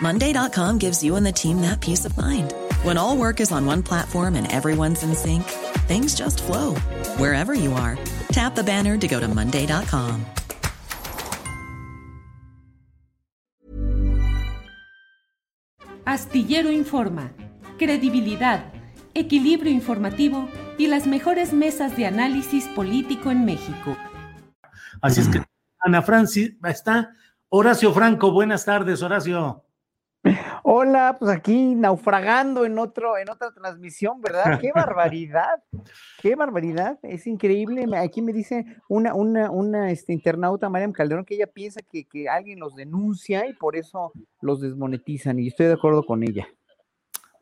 Monday.com gives you and the team that peace of mind. When all work is on one platform and everyone's in sync, things just flow wherever you are. Tap the banner to go to Monday.com. Astillero Informa, credibilidad, equilibrio informativo y las mejores mesas de análisis político en México. Así es que, Ana Francis, está Horacio Franco. Buenas tardes, Horacio. Hola, pues aquí naufragando en otro, en otra transmisión, ¿verdad? Qué barbaridad, qué barbaridad, es increíble. Aquí me dice una, una, una este, internauta, Mariam Calderón, que ella piensa que, que alguien los denuncia y por eso los desmonetizan, y estoy de acuerdo con ella.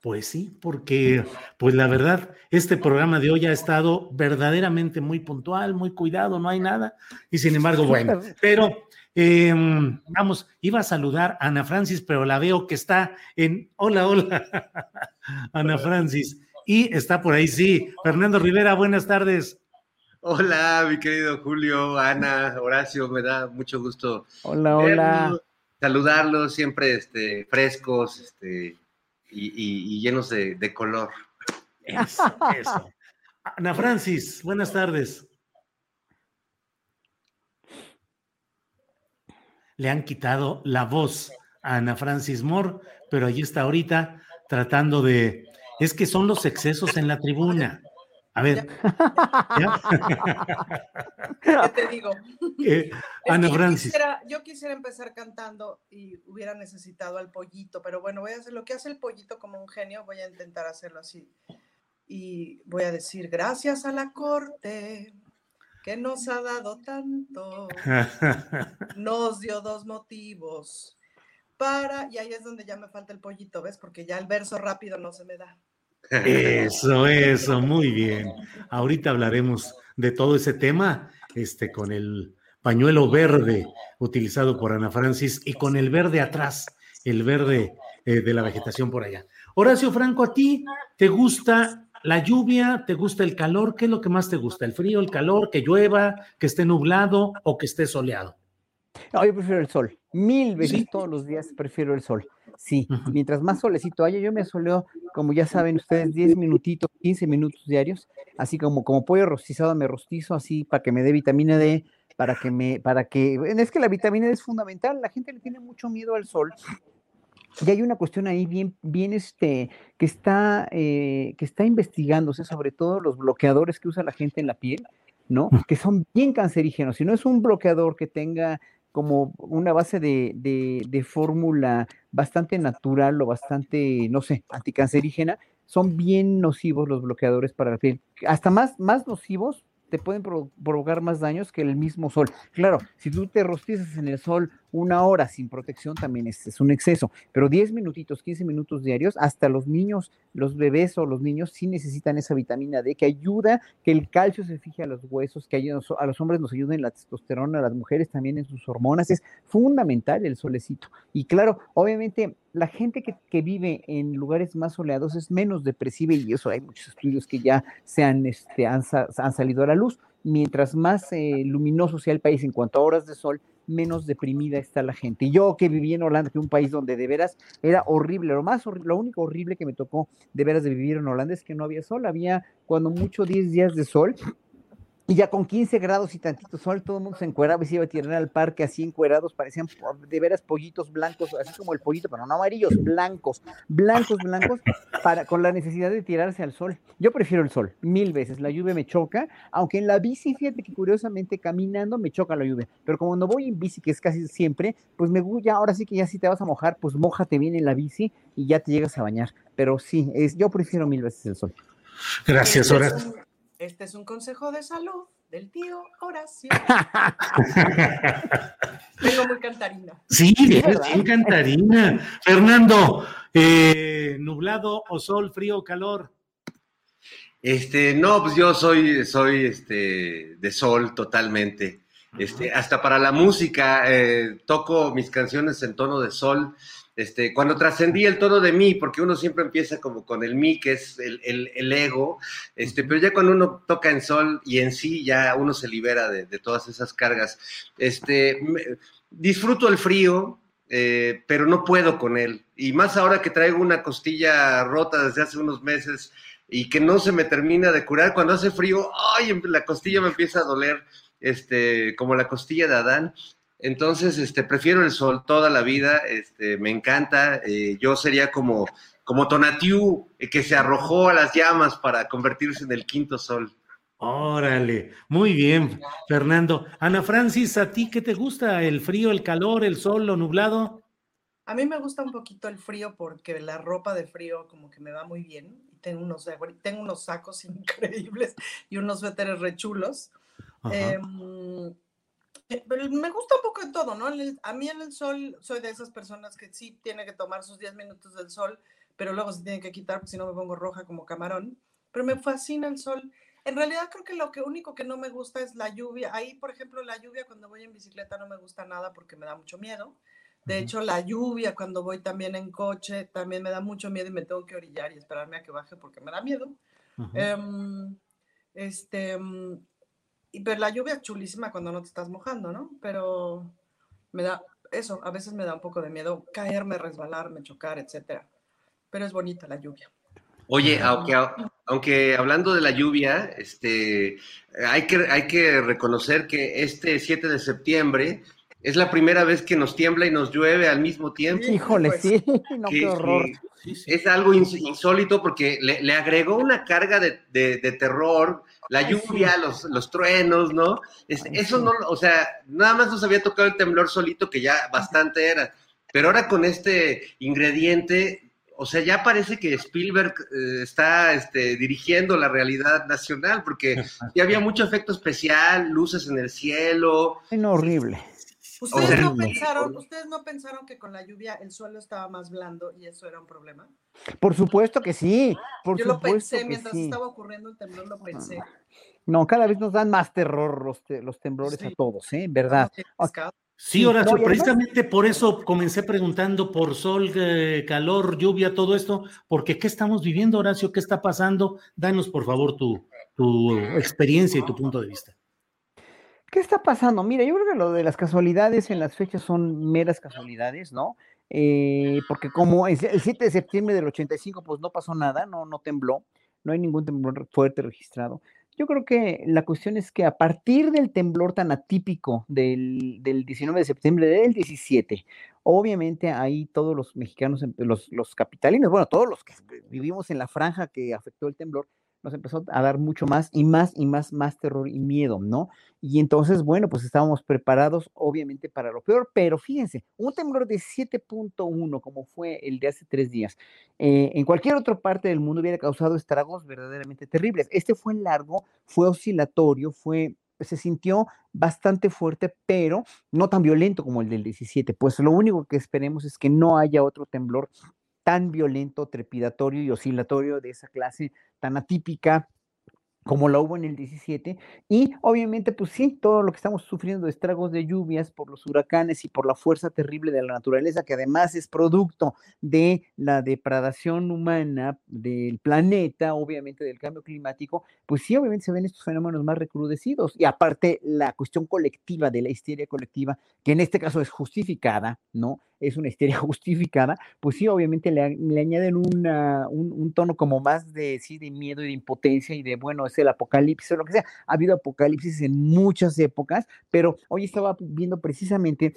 Pues sí, porque, pues la verdad, este programa de hoy ha estado verdaderamente muy puntual, muy cuidado, no hay nada, y sin embargo, bueno, pero Em, vamos, iba a saludar a Ana Francis, pero la veo que está en. Hola, hola, Ana Francis. Y está por ahí, sí. Fernando Rivera, buenas tardes. Hola, mi querido Julio, Ana, Horacio, me da mucho gusto. Hola, hola. Saludarlos, siempre este, frescos este, y, llenos de, de color. Eso, eso. Ana Francis, buenas tardes. Le han quitado la voz a Ana Francis Moore, pero allí está ahorita tratando de... Es que son los excesos en la tribuna. A ver. ¿Qué te digo? Eh, Ana Francis. Yo quisiera, empezar cantando y hubiera necesitado al pollito, pero bueno, voy a hacer lo que hace el pollito como un genio, voy a intentar hacerlo así. Y voy a decir, gracias a la corte, que nos ha dado tanto, nos dio dos motivos para, y ahí es donde ya me falta el pollito, ¿ves? Porque ya el verso rápido no se me da. Eso, eso, muy bien. Ahorita hablaremos de todo ese tema, este, con el pañuelo verde utilizado por Ana Francis y con el verde atrás, el verde eh, de la vegetación por allá. Horacio Franco, ¿a ti te gusta la lluvia, ¿te gusta el calor? ¿Qué es lo que más te gusta? ¿El frío, el calor, que llueva, que esté nublado o que esté soleado? No, yo prefiero el sol. Mil veces todos los días prefiero el sol. Sí, mientras más solecito haya, yo me soleo, como ya saben ustedes, 10 minutitos, 15 minutos diarios, así como, como pollo rostizado me rostizo, así para que me dé vitamina D, para que me, para que, es que la vitamina D es fundamental, la gente le tiene mucho miedo al sol, y hay una cuestión ahí bien, bien este, que está, eh, que está investigándose sobre todo los bloqueadores que usa la gente en la piel, ¿no? Que son bien cancerígenos. Si no es un bloqueador que tenga como una base de, de, fórmula bastante natural o bastante, no sé, anticancerígena, son bien nocivos los bloqueadores para la piel. Hasta más, más nocivos te pueden provocar más daños que el mismo sol. Claro, si tú te rostizas en el sol una hora sin protección también es, un exceso, pero 10 minutitos, 15 minutos diarios, hasta los niños, los bebés o los niños sí necesitan esa vitamina D que ayuda que el calcio se fije a los huesos, que a los hombres nos ayuden la testosterona, a las mujeres también en sus hormonas, es fundamental el solecito. Y claro, obviamente la gente que, vive en lugares más soleados es menos depresiva y eso hay muchos estudios que ya se han, este, han, salido a la luz. Mientras más eh, luminoso sea el país en cuanto a horas de sol, menos deprimida está la gente. Yo que viví en Holanda, que es un país donde de veras era horrible, lo más lo único horrible que me tocó de veras de vivir en Holanda es que no había sol, había cuando mucho 10 días de sol Y ya con 15 grados y tantito sol, todo el mundo se encueraba y se iba a tirar al parque así encuerados, parecían de veras pollitos blancos, así como el pollito, pero no amarillos, blancos, blancos, blancos, para, con la necesidad de tirarse al sol. Yo prefiero el sol, mil veces. La lluvia me choca, aunque en la bici, fíjate que curiosamente caminando me choca la lluvia, pero como no voy en bici, que es casi siempre, pues me ya ahora sí que ya si te vas a mojar, pues mojate bien en la bici y ya te llegas a bañar. Pero sí, es, yo prefiero mil veces el sol. Gracias, Horacio. Este es un consejo de salud del tío Horacio. Vengo muy cantarina. Sí, bien, cantarina. Fernando, eh, nublado o sol, frío o calor. Este, no, pues yo soy, soy este, de sol totalmente. Este, hasta para la música, eh, toco mis canciones en tono de sol. Este, cuando trascendí el tono de mí, porque uno siempre empieza como con el mí, que es el, ego, este, pero ya cuando uno toca en sol y en sí, ya uno se libera de, todas esas cargas. Este, disfruto el frío, eh, pero no puedo con él. Y más ahora que traigo una costilla rota desde hace unos meses y que no se me termina de curar, cuando hace frío, ¡ay! La costilla me empieza a doler, este, como la costilla de Adán. Entonces, este, prefiero el sol toda la vida, este, me encanta. Eh, yo sería como, como Tonatiu, eh, que se arrojó a las llamas para convertirse en el quinto sol. Órale, muy bien, Fernando. Ana Francis, ¿a ti qué te gusta? ¿El frío, el calor, el sol, lo nublado? A mí me gusta un poquito el frío porque la ropa de frío como que me va muy bien. Tengo unos, tengo unos sacos increíbles y unos suéteres rechulos. Eh, eh, me gusta un poco de todo, ¿no? A mí en el sol soy de esas personas que sí tiene que tomar sus 10 minutos del sol, pero luego se tiene que quitar porque si no me pongo roja como camarón. Pero me fascina el sol. En realidad creo que lo que único que no me gusta es la lluvia. Ahí, por ejemplo, la lluvia cuando voy en bicicleta no me gusta nada porque me da mucho miedo. De hecho, la lluvia cuando voy también en coche también me da mucho miedo y me tengo que orillar y esperarme a que baje porque me da miedo. Em, este, mm, y pero la lluvia es chulísima cuando no te estás mojando, ¿no? Pero me da, eso, a veces me da un poco de miedo caerme, resbalarme, chocar, etcétera. Pero es bonita la lluvia. Oye, aunque, aunque hablando de la lluvia, este, hay, que, hay que reconocer que este 7 de septiembre es la primera vez que nos tiembla y nos llueve al mismo tiempo. Híjole, pues, sí, no, qué horror. Es algo insólito porque le, agregó una carga de, de terror la lluvia, los, los truenos, ¿no? eso no, o sea, nada más nos había tocado el temblor solito, que ya bastante era. Pero ahora con este ingrediente, o sea, ya parece que Spielberg eh, está este, dirigiendo la realidad nacional, porque ya había mucho efecto especial, luces en el cielo. Es horrible. ¿Ustedes, no pensaron, ¿Ustedes no pensaron que con la lluvia el suelo estaba más blando y eso era un problema? Por supuesto que sí. Por Yo lo pensé mientras estaba ocurriendo el temblor, lo pensé. No, cada vez nos dan más terror los, los temblores a todos, ¿eh? ¿Verdad? Sí, Horacio, precisamente por eso comencé preguntando por sol, eh, calor, lluvia, todo esto, porque ¿qué estamos viviendo, Horacio? ¿Qué está pasando? Danos, por favor, tu, tu experiencia y tu punto de vista. ¿Qué está pasando? Mira, yo creo que lo de las casualidades en las fechas son meras casualidades, ¿no? Eh, porque como el 7 de septiembre del 85, pues no pasó nada, no, no tembló, no hay ningún temblor fuerte registrado. Yo creo que la cuestión es que a partir del temblor tan atípico del, del 19 de septiembre del 17, obviamente ahí todos los mexicanos, los, los capitalinos, bueno, todos los que vivimos en la franja que afectó el temblor, nos empezó a dar mucho más y más y más, más terror y miedo, ¿no? Y entonces, bueno, pues estábamos preparados obviamente para lo peor, pero fíjense, un temblor de 7.1 como fue el de hace tres días, eh, en cualquier otra parte del mundo hubiera causado estragos verdaderamente terribles. Este fue largo, fue oscilatorio, fue se sintió bastante fuerte, pero no tan violento como el del 17. Pues lo único que esperemos es que no haya otro temblor tan violento, trepidatorio y oscilatorio de esa clase tan atípica como la hubo en el 17, y obviamente, pues sí, todo lo que estamos sufriendo de estragos de lluvias por los huracanes y por la fuerza terrible de la naturaleza, que además es producto de la depredación humana del planeta, obviamente del cambio climático, pues sí, obviamente se ven estos fenómenos más recrudecidos, y aparte la cuestión colectiva de la histeria colectiva, que en este caso es justificada, ¿no? Es una histeria justificada, pues sí, obviamente le, añaden una, un, tono como más de, sí, de miedo y de impotencia y de, bueno, es el apocalipsis o lo que sea. Ha habido apocalipsis en muchas épocas, pero hoy estaba viendo precisamente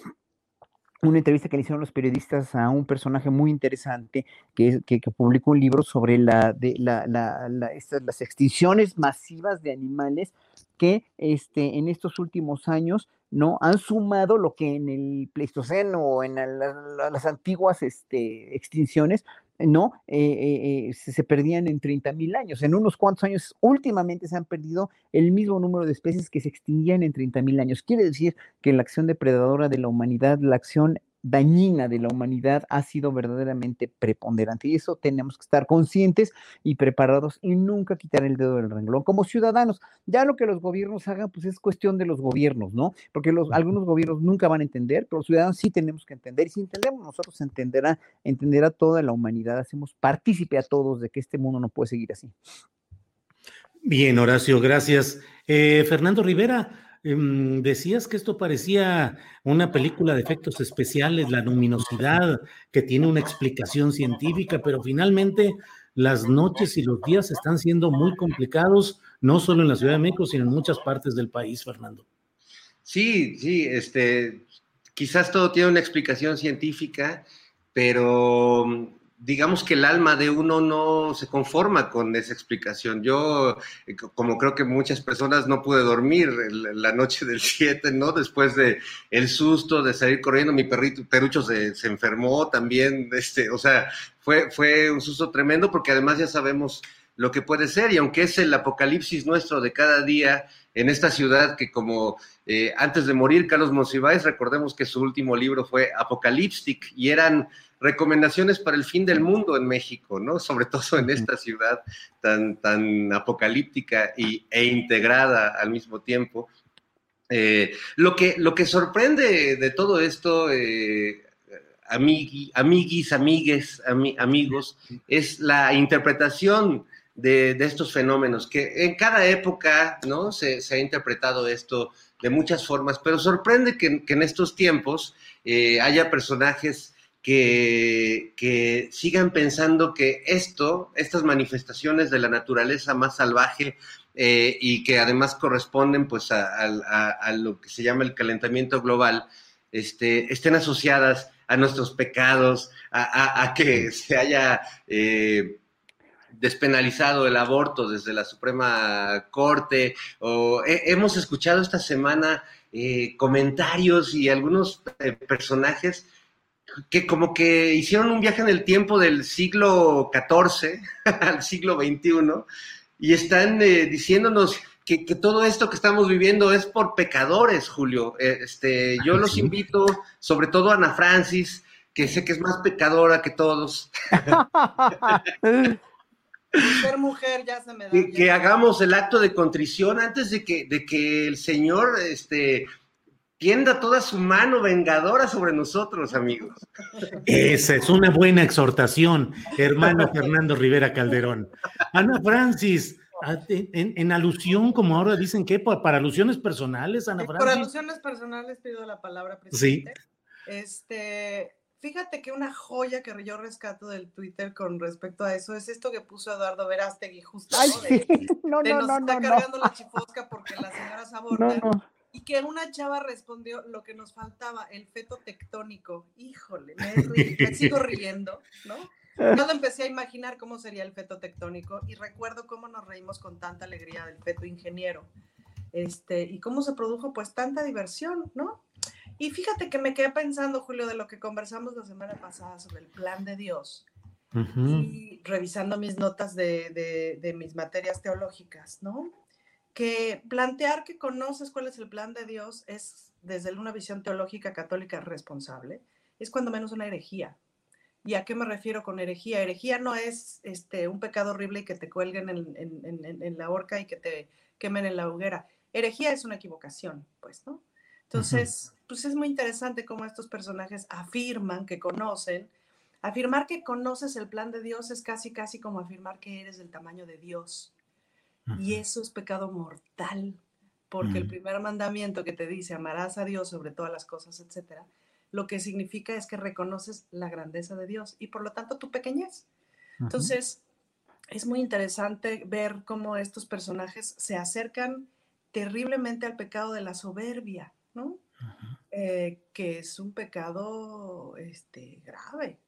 una entrevista que le hicieron los periodistas a un personaje muy interesante que, que, publicó un libro sobre la, de, la, las extinciones masivas de animales que este, en estos últimos años no han sumado lo que en el Pleistoceno o en las antiguas este, extinciones no eh, eh, eh, se, perdían en 30 mil años. En unos cuantos años, últimamente se han perdido el mismo número de especies que se extinguían en 30 mil años. Quiere decir que la acción depredadora de la humanidad, la acción dañina de la humanidad ha sido verdaderamente preponderante. Y eso tenemos que estar conscientes y preparados y nunca quitar el dedo del renglón. Como ciudadanos, ya lo que los gobiernos hagan, pues es cuestión de los gobiernos, ¿no? Porque los, algunos gobiernos nunca van a entender, pero los ciudadanos sí tenemos que entender. Y si entendemos nosotros, entenderá, entenderá toda la humanidad. Hacemos partícipe a todos de que este mundo no puede seguir así. Bien, Horacio, gracias. Eh, Fernando Rivera, decías que esto parecía una película de efectos especiales, la luminosidad, que tiene una explicación científica, pero finalmente las noches y los días están siendo muy complicados, no solo en la Ciudad de México, sino en muchas partes del país, Fernando. Sí, sí, este, quizás todo tiene una explicación científica, pero digamos que el alma de uno no se conforma con esa explicación. Yo, eh, como creo que muchas personas, no pude dormir la noche del 7, ¿no? Después de el susto de salir corriendo, mi perrito Perucho se, se, enfermó también, este, o sea, fue, fue un susto tremendo porque además ya sabemos lo que puede ser y aunque es el apocalipsis nuestro de cada día en esta ciudad que como eh, antes de morir Carlos Monsiváis, recordemos que su último libro fue Apocaliptic y eran recomendaciones para el fin del mundo en México, ¿no? Sobre todo en esta ciudad tan, tan apocalíptica y, e integrada al mismo tiempo. Eh, lo, que, lo que sorprende de todo esto, eh, amiguis, amigues, amigos, es la interpretación de, estos fenómenos, que en cada época, ¿no? Se, ha interpretado esto de muchas formas, pero sorprende que, en estos tiempos eh, haya personajes que, sigan pensando que esto, estas manifestaciones de la naturaleza más salvaje eh, y que además corresponden pues a, lo que se llama el calentamiento global, este, estén asociadas a nuestros pecados, a, que se haya eh, despenalizado el aborto desde la Suprema Corte, o hemos escuchado esta semana eh, comentarios y algunos personajes que como que hicieron un viaje en el tiempo del siglo XIV al siglo XXI y están eh, diciéndonos que, todo esto que estamos viviendo es por pecadores, Julio. Eh, este, yo los invito, sobre todo a Ana Francis, que sé que es más pecadora que todos. Ser mujer ya se me da. Que, que, hagamos el acto de contrición antes de que, de que el Señor este, tienda toda su mano vengadora sobre nosotros, amigos. Esa es una buena exhortación, hermano Fernando Rivera Calderón. Ana Francis, en, alusión, como ahora dicen que para alusiones personales, Ana Francis. Por alusiones personales pido la palabra, presidente. Sí. Este, fíjate que una joya que yo rescato del Twitter con respecto a eso es esto que puso Eduardo Verástegui justo, ¿no? De, nos está cargando la chifosca porque las señoras abortan y que una chava respondió lo que nos faltaba, el feto tectónico. Híjole, me, sigo riendo, ¿no? Yo empecé a imaginar cómo sería el feto tectónico y recuerdo cómo nos reímos con tanta alegría del feto ingeniero. Este, y cómo se produjo pues tanta diversión, ¿no? Y fíjate que me quedé pensando, Julio, de lo que conversamos la semana pasada sobre el plan de Dios. Y revisando mis notas de, de, de mis materias teológicas, ¿no? Que plantear que conoces cuál es el plan de Dios es, desde una visión teológica católica responsable, es cuando menos una herejía. ¿Y a qué me refiero con herejía? Herejía no es este, un pecado horrible y que te cuelguen en, la horca y que te quemen en la hoguera. Herejía es una equivocación, pues, ¿no? Entonces, pues es muy interesante cómo estos personajes afirman que conocen. Afirmar que conoces el plan de Dios es casi, casi como afirmar que eres del tamaño de Dios. Y eso es pecado mortal, porque el primer mandamiento que te dice amarás a Dios sobre todas las cosas, etcétera, lo que significa es que reconoces la grandeza de Dios y por lo tanto tu pequeñez. Entonces, es muy interesante ver cómo estos personajes se acercan terriblemente al pecado de la soberbia, ¿no? Eh, que es un pecado este, grave.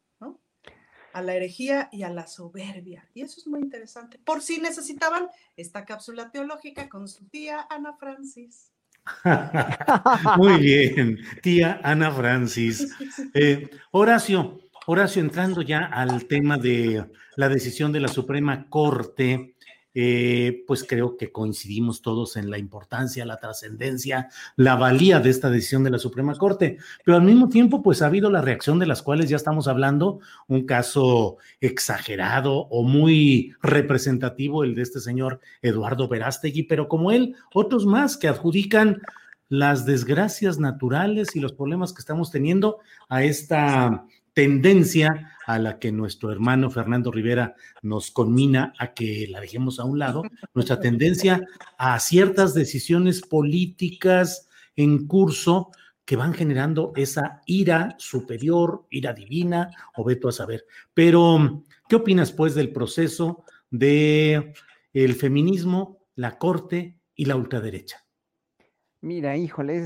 A la herejía y a la soberbia. Y eso es muy interesante. Por si necesitaban esta cápsula teológica con su tía Ana Francis. muy bien, tía Ana Francis. Eh, Horacio, Horacio, entrando ya al tema de la decisión de la Suprema Corte, eh, pues creo que coincidimos todos en la importancia, la trascendencia, la valía de esta decisión de la Suprema Corte, pero al mismo tiempo, pues ha habido la reacción de las cuales ya estamos hablando, un caso exagerado o muy representativo, el de este señor Eduardo Verástegui, pero como él, otros más que adjudican las desgracias naturales y los problemas que estamos teniendo a esta tendencia a la que nuestro hermano Fernando Rivera nos conmina a que la dejemos a un lado, nuestra tendencia a ciertas decisiones políticas en curso que van generando esa ira superior, ira divina, o veto a saber. Pero, ¿qué opinas pues del proceso de el feminismo, la corte y la ultraderecha? Mira, híjole,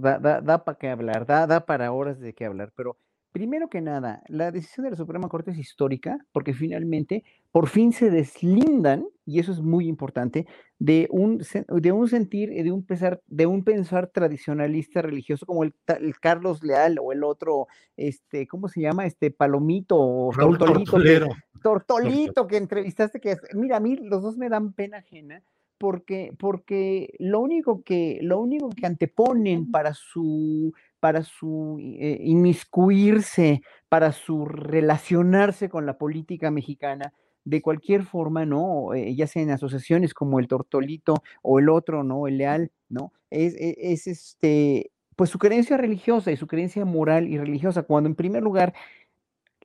da, para qué hablar, da, da para horas de qué hablar, pero Primero que nada, la decisión de la Suprema Corte es histórica porque finalmente por fin se deslindan, y eso es muy importante, de un, de un sentir, de un, pensar, de un pensar tradicionalista religioso como el, Carlos Leal o el otro, este, ¿cómo se llama? Este Palomito o Tortolito, que, Tortolito que entrevistaste, que mira, a mí los dos me dan pena ajena porque, porque lo único que, lo único que anteponen para su para su eh, inmiscuirse, para su relacionarse con la política mexicana de cualquier forma, ¿no? Eh, ya sea en asociaciones como el Tortolito o el otro, ¿no? El Leal, ¿no? Es, e, es, este, pues su creencia religiosa y su creencia moral y religiosa, cuando en primer lugar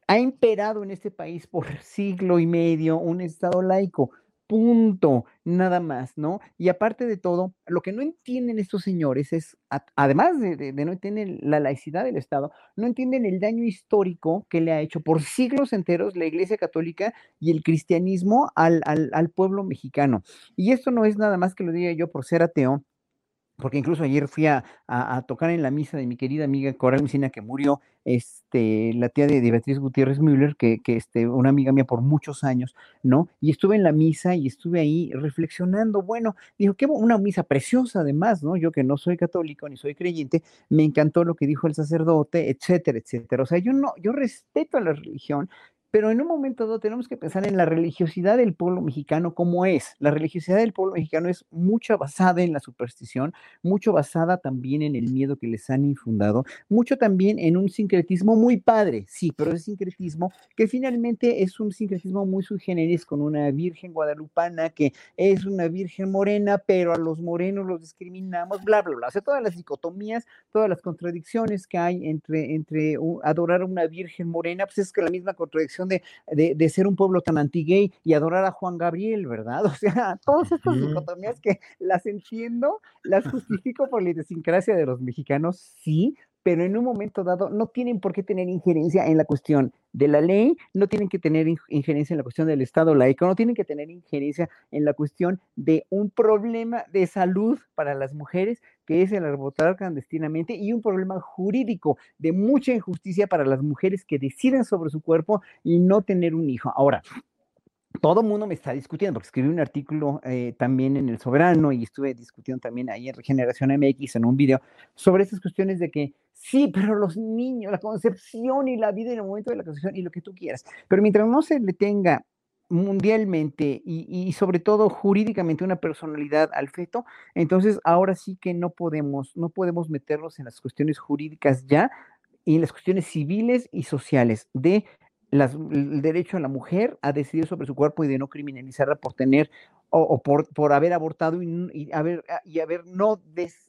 ha imperado en este país por siglo y medio un Estado laico, punto, nada más, ¿no? Y aparte de todo, lo que no entienden estos señores es, además de, no entender la laicidad del Estado, no entienden el daño histórico que le ha hecho por siglos enteros la Iglesia Católica y el cristianismo al, al pueblo mexicano. Y esto no es nada más que lo diga yo por ser ateo, porque incluso ayer fui a, tocar en la misa de mi querida amiga Coral Messina que murió, este, la tía de, Beatriz Gutiérrez Müller, que, que este, una amiga mía por muchos años, ¿no? Y estuve en la misa y estuve ahí reflexionando, bueno, dijo que una misa preciosa además, ¿no? Yo que no soy católico ni soy creyente, me encantó lo que dijo el sacerdote, etcétera, etcétera. O sea, yo no, yo respeto a la religión, pero en un momento dado tenemos que pensar en la religiosidad del pueblo mexicano como es. La religiosidad del pueblo mexicano es mucho basada en la superstición, mucho basada también en el miedo que les han infundado, mucho también en un sincretismo muy padre, sí, pero ese sincretismo que finalmente es un sincretismo muy sui con una virgen guadalupana que es una virgen morena, pero a los morenos los discriminamos, bla, bla, bla. O sea, todas las dicotomías, todas las contradicciones que hay entre, entre adorar a una virgen morena, pues es que la misma contradicción de, ser un pueblo tan anti-gay y adorar a Juan Gabriel, ¿verdad? O sea, todas estas dicotomías que las entiendo, las justifico por la idiosincrasia de los mexicanos, sí, pero en un momento dado no tienen por qué tener injerencia en la cuestión de la ley, no tienen que tener injerencia en la cuestión del Estado laico, no tienen que tener injerencia en la cuestión de un problema de salud para las mujeres, que es el abortar clandestinamente, y un problema jurídico de mucha injusticia para las mujeres que deciden sobre su cuerpo y no tener un hijo. Ahora, todo el mundo me está discutiendo, porque escribí un artículo eh, también en El Soberano y estuve discutiendo también ahí en Regeneración MX en un video sobre estas cuestiones de que sí, pero los niños, la concepción y la vida en el momento de la concepción y lo que tú quieras, pero mientras no se le tenga mundialmente y, y, sobre todo jurídicamente una personalidad al feto, entonces ahora sí que no podemos, no podemos meternos en las cuestiones jurídicas ya y en las cuestiones civiles y sociales de el derecho a la mujer a decidir sobre su cuerpo y de no criminalizarla por tener o, por, por, haber abortado y, haber, ah, y haber no,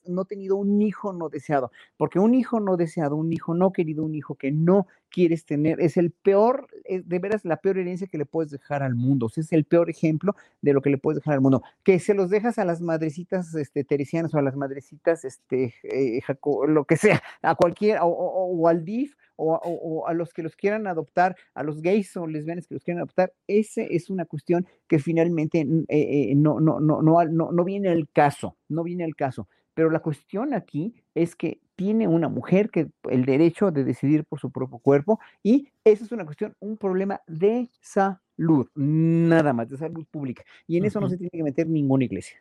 no tenido un hijo no deseado, porque un hijo no deseado, un hijo no querido, un hijo que no quieres tener, es el peor, es de veras la peor herencia que le puedes dejar al mundo, es el peor ejemplo de lo que le puedes dejar al mundo, que se los dejas a las madrecitas este, teresianas o a las madrecitas, este, eh, lo que sea, a cualquier, o, o al DIF, o, a los que los quieran adoptar, a los gays o lesbianas que los quieran adoptar, ese es una cuestión que finalmente eh, eh, no, no, no, no, no viene al caso, no viene al caso. Pero la cuestión aquí es que tiene una mujer que el derecho de decidir por su propio cuerpo y esa es una cuestión, un problema de salud, nada más, de salud pública. Y en eso no se tiene que meter ninguna iglesia.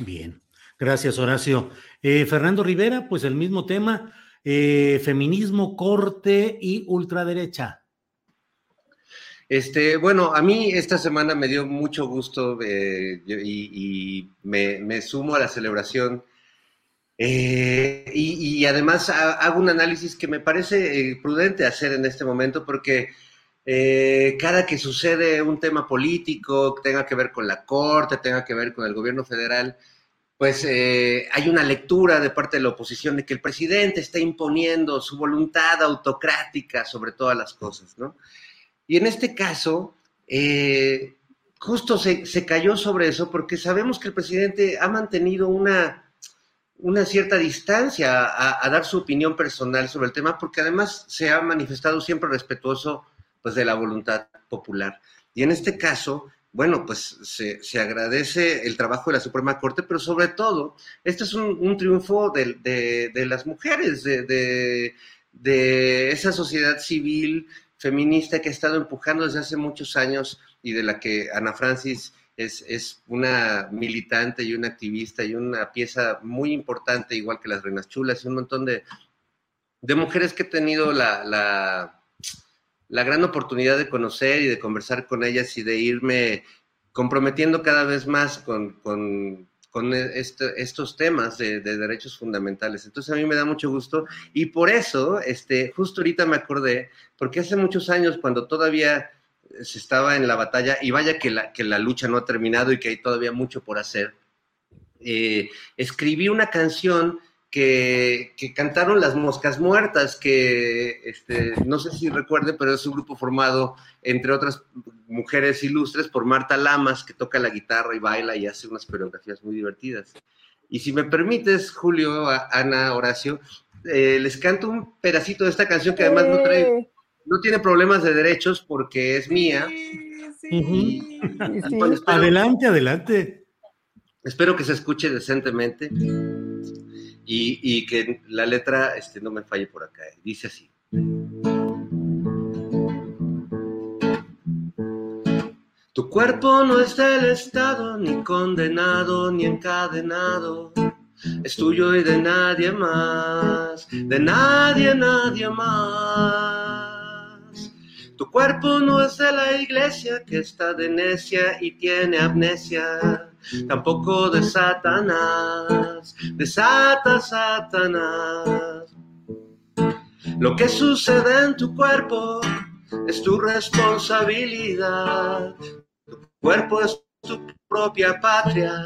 Bien, gracias Horacio. Eh, Fernando Rivera, pues el mismo tema. Eh, feminismo, corte y ultraderecha. Este, bueno, a mí esta semana me dio mucho gusto eh, y, me, sumo a la celebración. Eh, y, además hago un análisis que me parece prudente hacer en este momento porque cada que sucede un tema político, tenga que ver con la Corte, tenga que ver con el gobierno federal, pues eh, hay una lectura de parte de la oposición de que el presidente está imponiendo su voluntad autocrática sobre todas las cosas, ¿no? Y en este caso, eh, justo se, cayó sobre eso porque sabemos que el presidente ha mantenido una, una cierta distancia a, dar su opinión personal sobre el tema, porque además se ha manifestado siempre respetuoso pues, de la voluntad popular. Y en este caso, bueno, pues se, agradece el trabajo de la Suprema Corte, pero sobre todo, este es un, triunfo de, las mujeres, de, esa sociedad civil feminista que ha estado empujando desde hace muchos años y de la que Ana Francis es, una militante y una activista y una pieza muy importante, igual que las Reinas Chulas y un montón de, mujeres que he tenido la la gran oportunidad de conocer y de conversar con ellas y de irme comprometiendo cada vez más con, este, estos temas de, derechos fundamentales. Entonces a mí me da mucho gusto y por eso, este, justo ahorita me acordé, porque hace muchos años cuando todavía se estaba en la batalla, y vaya que la, que la lucha no ha terminado y que hay todavía mucho por hacer, eh, escribí una canción que, cantaron Las Moscas Muertas, que este, no sé si recuerde, pero es un grupo formado, entre otras mujeres ilustres, por Marta Lamas, que toca la guitarra y baila y hace unas coreografías muy divertidas. Y si me permites, Julio, Ana, Horacio, eh, les canto un pedacito de esta canción que además no, no tiene problemas de derechos porque es mía. adelante, adelante. Espero que se escuche decentemente y, que la letra este, no me falle por acá. Eh. Dice así. Tu cuerpo no es del Estado, ni condenado, ni encadenado. Es tuyo y de nadie más, de nadie, nadie más. Tu cuerpo no es de la iglesia que está de necia y tiene amnesia tampoco de Satanás, de Sata Satanás. Lo que sucede en tu cuerpo es tu responsabilidad. Tu cuerpo es tu propia patria,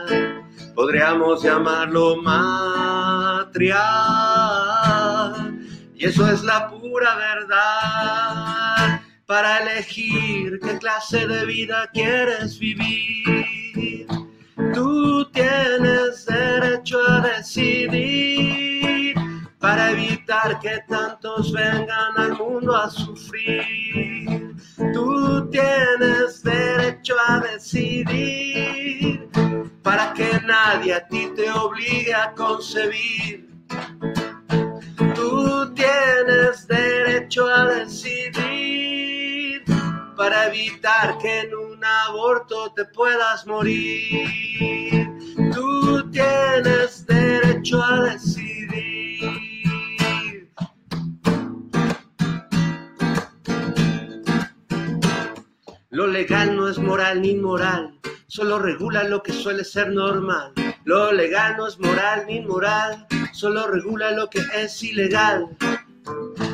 podríamos llamarlo matria. Y eso es la pura verdad para elegir qué clase de vida quieres vivir. Tú tienes derecho a decidir para evitar que tantos vengan al mundo a sufrir. Tú tienes derecho a decidir para que nadie a ti te obligue a concebir. Tú tienes derecho a decidir para evitar que en un aborto te puedas morir. Tú tienes derecho a decidir. Lo legal no es moral ni inmoral, solo regula lo que suele ser normal. Lo legal no es moral ni inmoral, solo regula lo que es ilegal.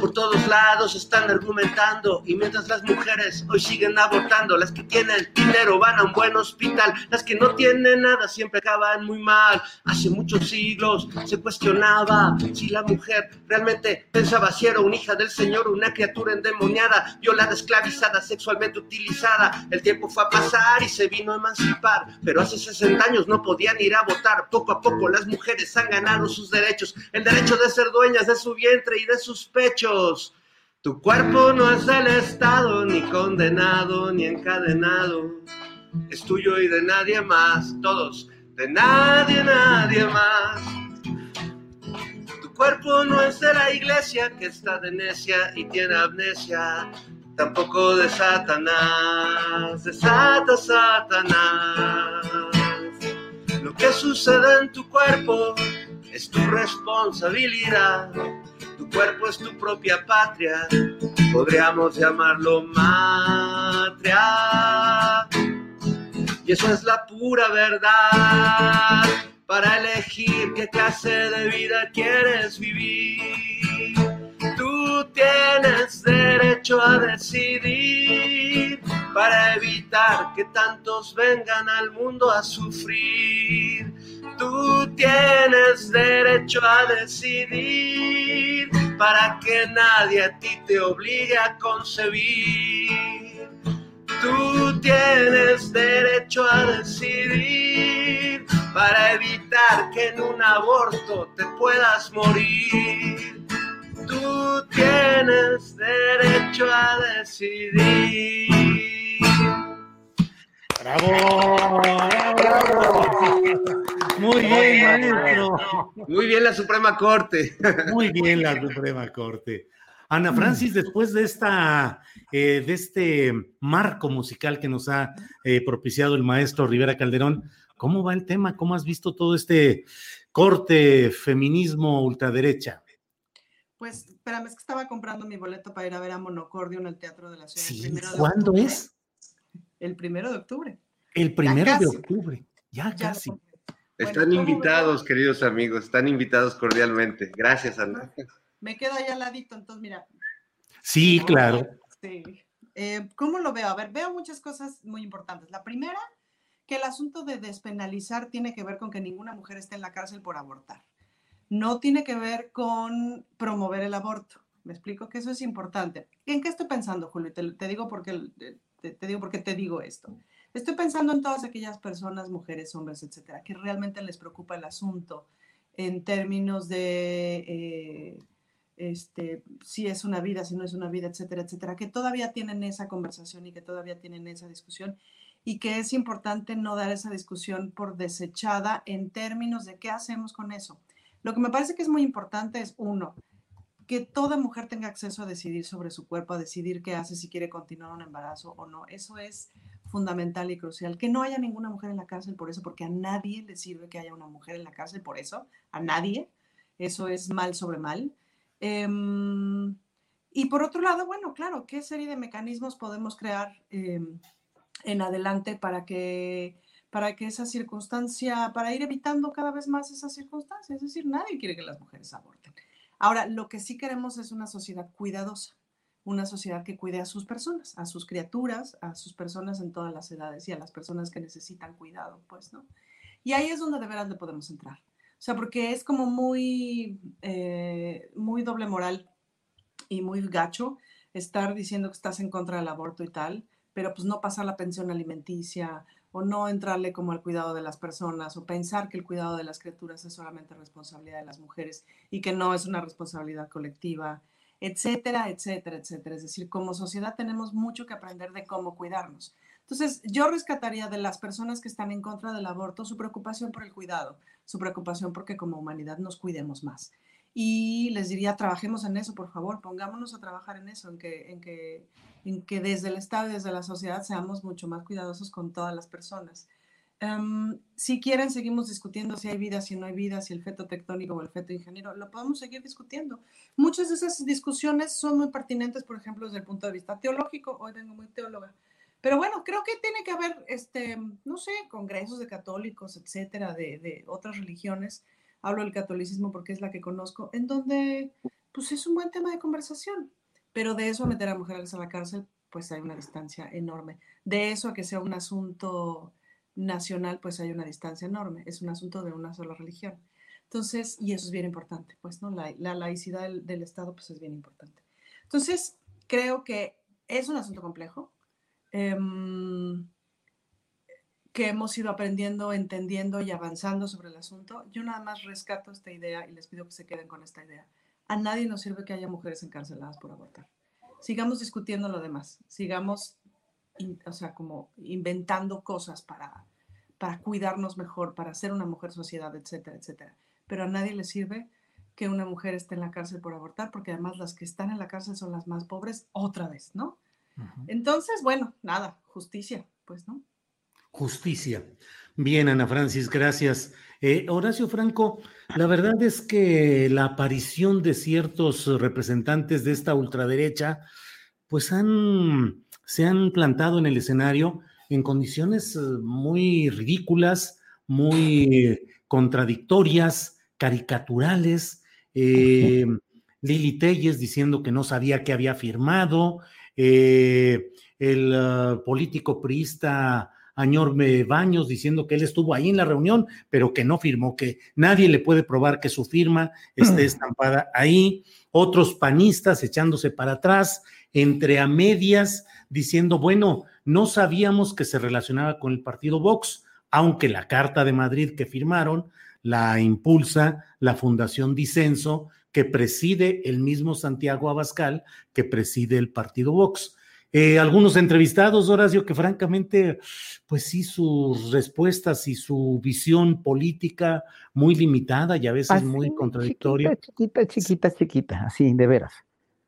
Por todos lados están argumentando y mientras las mujeres hoy siguen abortando, las que tienen dinero van a un buen hospital, las que no tienen nada siempre acaban muy mal. Hace muchos siglos se cuestionaba si la mujer realmente pensaba si era una hija del Señor, una criatura endemoniada, violada, esclavizada, sexualmente utilizada. El tiempo fue a pasar y se vino a emancipar, pero hace 60 años no podían ir a votar. Poco a poco las mujeres han ganado sus derechos, el derecho de ser dueñas de su vientre y de sus pechos. Tu cuerpo no es del Estado, ni condenado, ni encadenado. Es tuyo y de nadie más, todos, de nadie, nadie más. Tu cuerpo no es de la iglesia que está de necia y tiene amnesia, tampoco de Satanás, de Sata, Satanás. Lo que sucede en tu cuerpo es tu responsabilidad. Cuerpo es tu propia patria, podríamos llamarlo matria. Y eso es la pura verdad para elegir qué clase de vida quieres vivir. Tú tienes derecho a decidir para evitar que tantos vengan al mundo a sufrir. Tú tienes derecho a decidir para que nadie a ti te obligue a concebir. Tú tienes derecho a decidir para evitar que en un aborto te puedas morir. Tú tienes derecho a decidir. ¡Bravo! ¡Bravo! Muy bien, maestro. Muy bien la Suprema Corte. Muy bien la Suprema Corte. Ana Francis, después de esta, eh, de este marco musical que nos ha eh, propiciado el maestro Rivera Calderón, ¿cómo va el tema? ¿Cómo has visto todo este corte feminismo ultraderecha? Pues, espérame, es que estaba comprando mi boleto para ir a ver a Monocordio en el Teatro de la Ciudad. Sí, el primero de ¿cuándo octubre. es? El primero de octubre. El primero de octubre. Ya Ya casi. Están Bueno, ¿cómo invitados, queridos amigos, están invitados cordialmente. Gracias, Ana. Me quedo ahí al ladito, entonces mira. Sí, claro. Sí. Eh, ¿Cómo lo veo? A ver, veo muchas cosas muy importantes. La primera, que el asunto de despenalizar tiene que ver con que ninguna mujer esté en la cárcel por abortar. No tiene que ver con promover el aborto. Me explico que eso es importante. ¿En qué estoy pensando, Julio? Te, te digo porque te, te te digo esto. Estoy pensando en todas aquellas personas, mujeres, hombres, etcétera, que realmente les preocupa el asunto en términos de eh, este, si es una vida, si no es una vida, etcétera, etcétera, que todavía tienen esa conversación y que todavía tienen esa discusión y que es importante no dar esa discusión por desechada en términos de qué hacemos con eso. Lo que me parece que es muy importante es, uno, que toda mujer tenga acceso a decidir sobre su cuerpo, a decidir qué hace, si quiere continuar un embarazo o no. Eso es fundamental y crucial. Que no haya ninguna mujer en la cárcel por eso, porque a nadie le sirve que haya una mujer en la cárcel por eso, a nadie. Eso es mal sobre mal. Em, y por otro lado, bueno, claro, ¿qué serie de mecanismos podemos crear em, en adelante para que, para que esa circunstancia, para ir evitando cada vez más esa circunstancia? Es decir, nadie quiere que las mujeres aborten. Ahora, lo que sí queremos es una sociedad cuidadosa, una sociedad que cuide a sus personas, a sus criaturas, a sus personas en todas las edades y a las personas que necesitan cuidado, pues, ¿no? Y ahí es donde de veras le podemos entrar. O sea, porque es como muy, eh, muy doble moral y muy gacho estar diciendo que estás en contra del aborto y tal, pero pues no pasar la pensión alimenticia o no entrarle como al cuidado de las personas o pensar que el cuidado de las criaturas es solamente responsabilidad de las mujeres y que no es una responsabilidad colectiva, etcétera, etcétera, etcétera. Es decir, como sociedad tenemos mucho que aprender de cómo cuidarnos. Entonces, yo rescataría de las personas que están en contra del aborto su preocupación por el cuidado, su preocupación porque como humanidad nos cuidemos más. Y les diría, trabajemos en eso, por favor, pongámonos a trabajar en eso, en que, en que, en que desde el Estado y desde la sociedad seamos mucho más cuidadosos con todas las personas. Um, si quieren, seguimos discutiendo si hay vida, si no hay vida, si el feto tectónico o el feto ingeniero, lo podemos seguir discutiendo. Muchas de esas discusiones son muy pertinentes, por ejemplo, desde el punto de vista teológico. Hoy vengo muy teóloga. Pero bueno, creo que tiene que haber, este, no sé, congresos de católicos, etcétera, de otras religiones. Hablo del catolicismo porque es la que conozco, en donde pues es un buen tema de conversación. Pero de eso a meter a mujeres a la cárcel, pues hay una distancia enorme. De eso a que sea un asunto nacional, pues hay una distancia enorme. Es un asunto de una sola religión. Entonces, y eso es bien importante, pues, ¿no? La, laicidad del, Estado, pues es bien importante. Entonces, creo que es un asunto complejo, em, que hemos ido aprendiendo, entendiendo y avanzando sobre el asunto. Yo nada más rescato esta idea y les pido que se queden con esta idea. A nadie nos sirve que haya mujeres encarceladas por abortar. Sigamos discutiendo lo demás, sigamos, o sea, como inventando cosas para, para cuidarnos mejor, para ser una mujer sociedad, etcétera, etcétera pero a nadie le sirve que una mujer esté en la cárcel por abortar, porque además las que están en la cárcel son las más pobres otra vez, ¿no? Entonces, bueno, nada, justicia, pues, ¿no? Justicia. Bien, Ana Francis, gracias. Eh, Horacio Franco, la verdad es que la aparición de ciertos representantes de esta ultraderecha, pues han, se han plantado en el escenario en condiciones eh, muy ridículas, muy contradictorias, caricaturales, eh, Lili Telles diciendo que no sabía que había firmado, eh, el uh, político priista Añorme Baños diciendo que él estuvo ahí en la reunión, pero que no firmó, que nadie le puede probar que su firma esté estampada ahí, otros panistas echándose para atrás, entre a medias, diciendo, bueno, no sabíamos que se relacionaba con el partido Vox, aunque la Carta de Madrid que firmaron la impulsa la Fundación Disenso, que preside el mismo Santiago Abascal, que preside el partido Vox. Eh, algunos entrevistados, Horacio, que francamente, pues sí, sus respuestas y su visión política muy limitada y a veces muy contradictoria. Chiquita, chiquita, chiquita, así, de veras.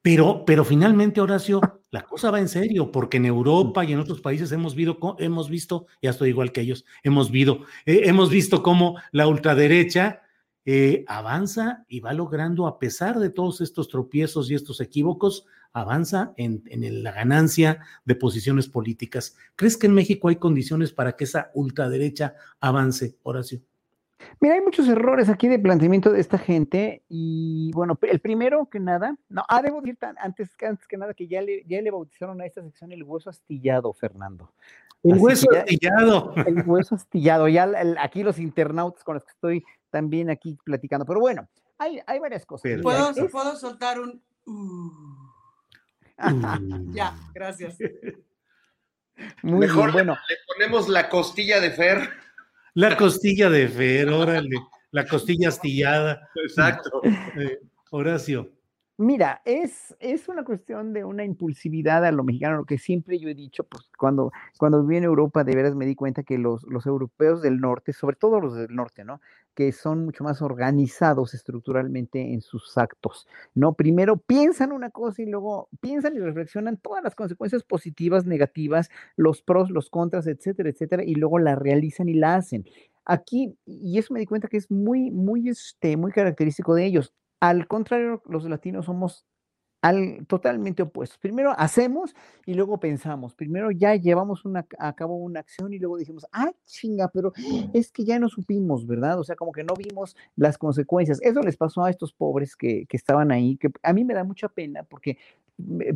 Pero, pero finalmente, Horacio, la cosa va en serio, porque en Europa y en otros países hemos, visto, hemos visto, ya estoy igual que ellos, hemos, visto, eh, hemos visto cómo la ultraderecha eh, avanza y va logrando, a pesar de todos estos tropiezos y estos equívocos, avanza en, en, la ganancia de posiciones políticas. ¿Crees que en México hay condiciones para que esa ultraderecha avance, Horacio? Mira, hay muchos errores aquí de planteamiento de esta gente y bueno, el primero que nada, no, ah, debo decir antes, antes que nada que ya le, ya le bautizaron a esta sección el hueso astillado, Fernando. El hueso astillado. El hueso astillado, ya aquí los internautas con los que estoy también aquí platicando, pero bueno, hay, hay varias cosas. ¿Puedo, ¿Puedo, soltar un... Uh. Ya, gracias. Muy Mejor bueno. le ponemos la costilla de Fer. La costilla de Fer, órale, la costilla astillada. Exacto. Eh, Horacio. Mira, es, es una cuestión de una impulsividad a lo mexicano, lo que siempre yo he dicho, pues cuando, cuando viví en Europa, de veras me di cuenta que los, los europeos del norte, sobre todo los del norte, ¿no? Que son mucho más organizados estructuralmente en sus actos, ¿no? Primero piensan una cosa y luego piensan y reflexionan todas las consecuencias positivas, negativas, los pros, los contras, etcétera, etcétera, y luego la realizan y la hacen. Aquí, y eso me di cuenta que es muy, muy, este, muy característico de ellos al contrario, los latinos somos al, totalmente opuestos. Primero hacemos y luego pensamos. Primero ya llevamos una, a cabo una acción y luego dijimos, ah, chinga, pero es que ya no supimos, ¿verdad? O sea, como que no vimos las consecuencias. Eso les pasó a estos pobres que, que estaban ahí, que a mí me da mucha pena porque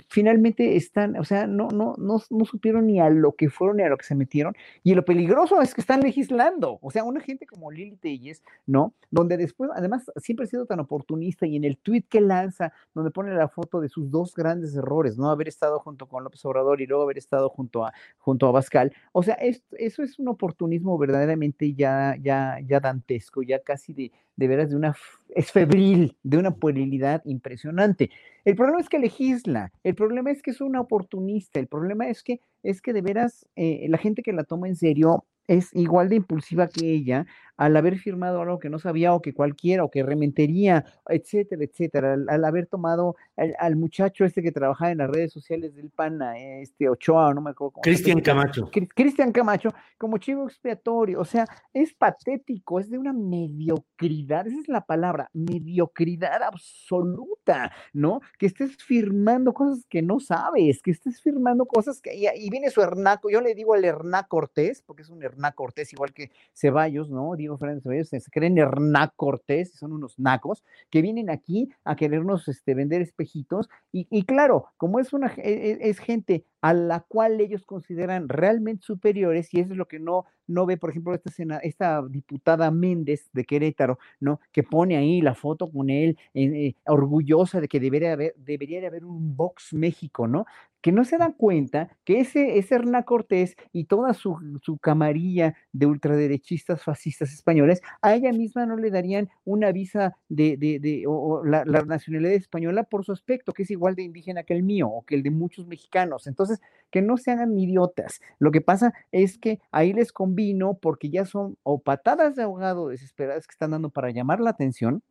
finalmente están, o sea, no, no, no, no, supieron ni a lo que fueron ni a lo que se metieron. Y lo peligroso es que están legislando. O sea, una gente como Lili Telles, ¿no? Donde después, además, siempre ha sido tan oportunista y en el tweet que lanza, donde pone la foto de sus dos grandes errores, ¿no? Haber estado junto con López Obrador y luego haber estado junto a, junto a Bascal. O sea, eso es un oportunismo verdaderamente ya, ya, ya dantesco, ya casi de, de veras de una, es febril, de una puerilidad impresionante. El problema es que legisla, el problema es que es una oportunista, el problema es que, es que de veras eh, la gente que la toma en serio es igual de impulsiva que ella al haber firmado algo que no sabía o que cualquiera o que rementería, etcétera, etcétera, al, haber tomado al, muchacho este que trabajaba en las redes sociales del PAN, este Ochoa, no me acuerdo cómo. Cristian Camacho. Cristian Camacho, como chivo expiatorio, o sea, es patético, es de una mediocridad, esa es la palabra, mediocridad absoluta, ¿no? Que estés firmando cosas que no sabes, que estés firmando cosas que, y, viene su Hernaco, yo le digo al Herná Cortés, porque es un Herná Cortés igual que Ceballos, ¿no? Fernández se creen Hernán Cortés, son unos nacos, que vienen aquí a querernos este, vender espejitos. Y, y claro, como es, una, e, e, es gente a la cual ellos consideran realmente superiores, y eso es lo que no, no ve, por ejemplo, esta, esta diputada Méndez de Querétaro, ¿no? Que pone ahí la foto con él, eh, orgullosa de que debería haber, debería de haber un Vox México, ¿no? que no se dan cuenta que ese, ese Hernán Cortés y toda su, su, camarilla de ultraderechistas fascistas españoles, a ella misma no le darían una visa de, de, de o, la, la, nacionalidad española por su aspecto, que es igual de indígena que el mío o que el de muchos mexicanos. Entonces, que no se hagan idiotas. Lo que pasa es que ahí les convino porque ya son o patadas de ahogado desesperadas que están dando para llamar la atención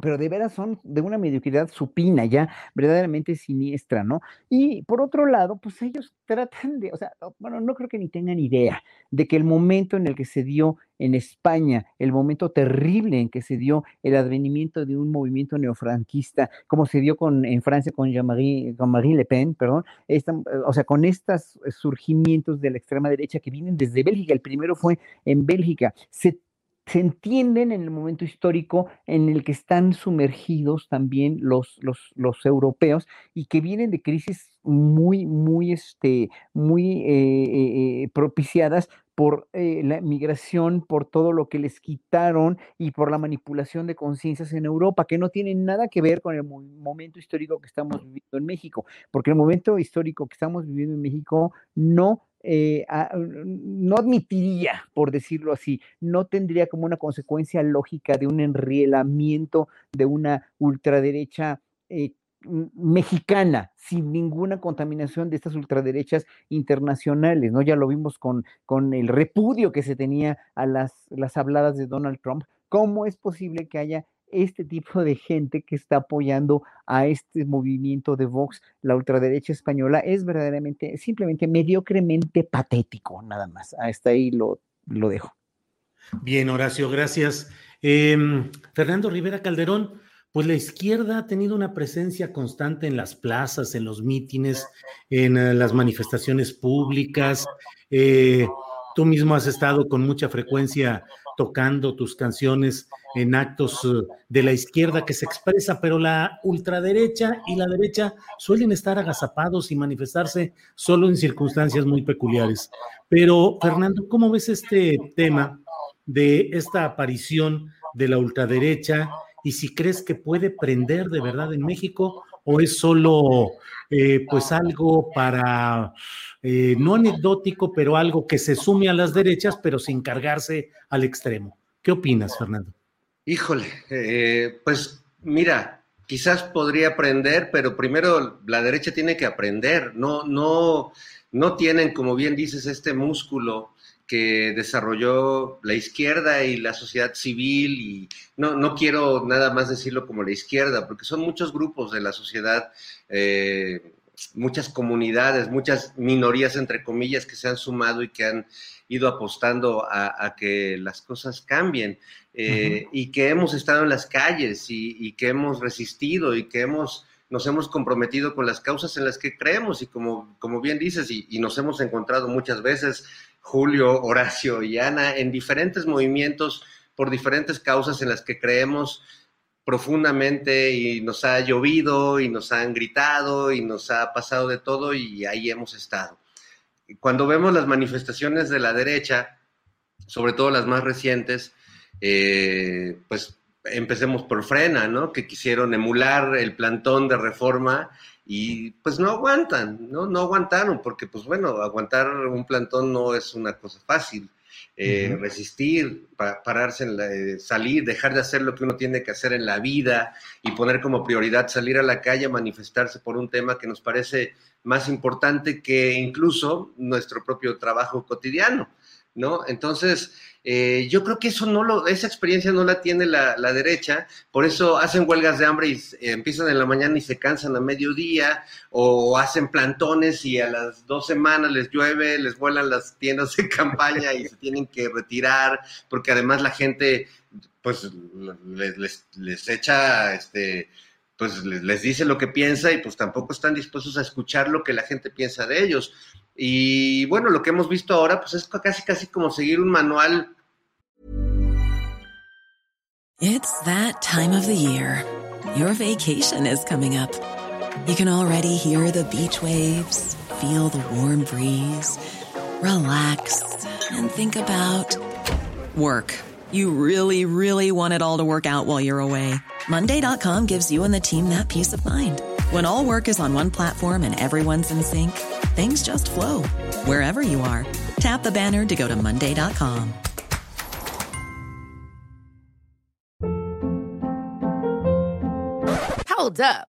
pero de veras son de una mediocridad supina, ya verdaderamente siniestra, ¿no? Y por otro lado, pues ellos tratan de, o sea, bueno, no creo que ni tengan idea de que el momento en el que se dio en España, el momento terrible en que se dio el advenimiento de un movimiento neofranquista, como se dio con, en Francia con Jean-Marie Jean Le Pen, perdón, esta, o sea, con estos surgimientos de la extrema derecha que vienen desde Bélgica, el primero fue en Bélgica, se se entienden en el momento histórico en el que están sumergidos también los, los, los europeos y que vienen de crisis muy, muy, este, muy eh, eh, propiciadas por eh, la migración, por todo lo que les quitaron y por la manipulación de conciencias en Europa, que no tienen nada que ver con el momento histórico que estamos viviendo en México, porque el momento histórico que estamos viviendo en México no eh, no admitiría, por decirlo así, no tendría como una consecuencia lógica de un enrielamiento de una ultraderecha eh, mexicana, sin ninguna contaminación de estas ultraderechas internacionales, ¿no? Ya lo vimos con, con el repudio que se tenía a las, las habladas de Donald Trump. ¿Cómo es posible que haya este tipo de gente que está apoyando a este movimiento de Vox, la ultraderecha española, es verdaderamente, simplemente mediocremente patético, nada más. Hasta ahí lo, lo dejo. Bien, Horacio, gracias. Eh, Fernando Rivera Calderón, pues la izquierda ha tenido una presencia constante en las plazas, en los mítines, en uh, las manifestaciones públicas. Eh, tú mismo has estado con mucha frecuencia tocando tus canciones en actos eh, de la izquierda que se expresa, pero la ultraderecha y la derecha suelen estar agazapados y manifestarse solo en circunstancias muy peculiares. Pero, Fernando, ¿cómo ves este tema de esta aparición de la ultraderecha y si crees que puede prender de verdad en México o es solo eh, pues algo para, eh, no anecdótico, pero algo que se sume a las derechas, pero sin cargarse al extremo. ¿Qué opinas, Fernando? Híjole, eh, pues mira, quizás podría aprender, pero primero la derecha tiene que aprender. No, no, no tienen, como bien dices, este músculo que desarrolló la izquierda y la sociedad civil y no, no quiero nada más decirlo como la izquierda, porque son muchos grupos de la sociedad, eh, muchas comunidades, muchas minorías, entre comillas, que se han sumado y que han ido apostando a, que las cosas cambien eh, y que hemos estado en las calles y, que hemos resistido y que hemos nos hemos comprometido con las causas en las que creemos y como, como bien dices, y, y nos hemos encontrado muchas veces, Julio, Horacio y Ana, en diferentes movimientos por diferentes causas en las que creemos profundamente y nos ha llovido y nos han gritado y nos ha pasado de todo y ahí hemos estado cuando vemos las manifestaciones de la derecha, sobre todo las más recientes, eh, pues empecemos por Frena, ¿no? Que quisieron emular el plantón de reforma y pues no aguantan, ¿no? No aguantaron, porque pues bueno, aguantar un plantón no es una cosa fácil. Eh, resistir, pararse, en la, eh, salir, dejar de hacer lo que uno tiene que hacer en la vida y poner como prioridad salir a la calle a manifestarse por un tema que nos parece más importante que incluso nuestro propio trabajo cotidiano, ¿no? Entonces, eh, yo creo que eso no lo, esa experiencia no la tiene la, derecha, por eso hacen huelgas de hambre y empiezan en la mañana y se cansan a mediodía, o hacen plantones y a las dos semanas les llueve, les vuelan las tiendas de campaña y se tienen que retirar, porque además la gente, pues, les, les, les echa, este, pues les dice lo que piensa y pues tampoco están dispuestos a escuchar lo que la gente piensa de ellos. Y bueno, lo que hemos visto ahora pues es casi casi como seguir un manual. It's that time of the year. Your vacation is coming up. You can already hear the beach waves, feel the warm breeze, relax, and think about work. You really, really want it all to work out while you're away. Monday.com gives you and the team that peace of mind. When all work is on one platform and everyone's in sync, things just flow wherever you are. Tap the banner to go to Monday.com. Hold up.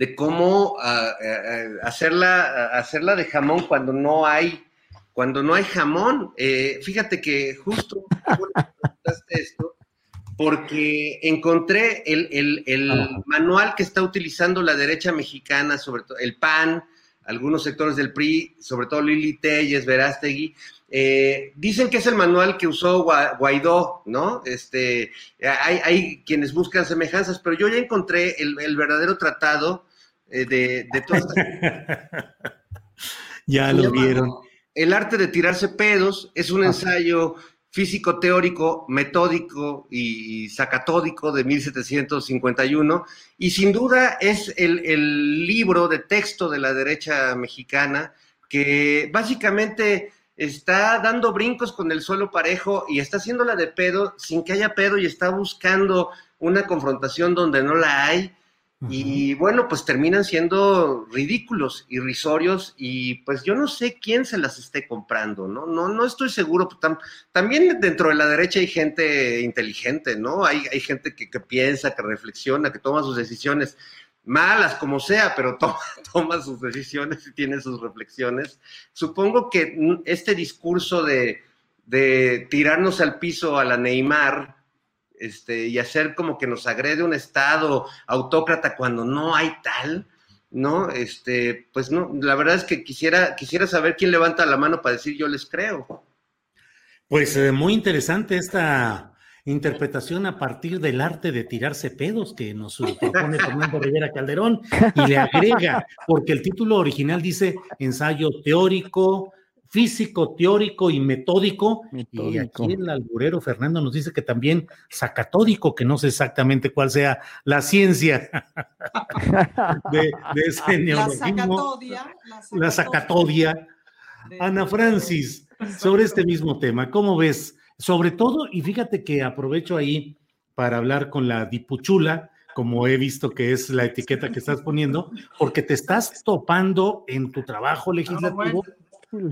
de cómo ah, eh, eh, hacerla, hacerla de jamón cuando no hay, cuando no hay jamón. Eh, fíjate que justo esto, porque encontré el, el- el Ah. manual que está utilizando la derecha mexicana, sobre todo el PAN, algunos sectores del PRI, sobre todo Lili Telles, Verástegui, eh, dicen que es el manual que usó Gua- Guaidó, ¿no? Este, hay, hay quienes buscan semejanzas, pero yo ya encontré el, el verdadero tratado eh, de, de todas Ya lo vieron. El arte de tirarse pedos es un ensayo físico-teórico, metódico y sacatódico de 1751 y sin duda es el, el libro de texto de la derecha mexicana que básicamente está dando brincos con el suelo parejo y está haciéndola de pedo sin que haya pedo y está buscando una confrontación donde no la hay y bueno, pues terminan siendo ridículos, irrisorios, y pues yo no sé quién se las esté comprando, ¿no? No, no estoy seguro. Tam- también dentro de la derecha hay gente inteligente, ¿no? Hay, hay gente que, que piensa, que reflexiona, que toma sus decisiones malas como sea, pero toma, toma sus decisiones y tiene sus reflexiones. Supongo que este discurso de, de tirarnos al piso a la Neymar, este, y hacer como que nos agrede un Estado autócrata cuando no hay tal, ¿no? Este, pues no, la verdad es que quisiera, quisiera saber quién levanta la mano para decir yo les creo. Pues eh, muy interesante esta interpretación a partir del arte de tirarse pedos que nos propone Fernando Rivera Calderón y le agrega, porque el título original dice ensayo teórico, físico, teórico y metódico, y aquí el alburero Fernando nos dice que también sacatódico, que no sé exactamente cuál sea la ciencia de, de ese La neologismo, sacatodia. la sacatodia. de- Ana Francis, sobre este mismo tema, ¿cómo ves? Sobre todo, y fíjate que aprovecho ahí para hablar con la dipuchula, como he visto que es la etiqueta que estás poniendo, porque te estás topando en tu trabajo legislativo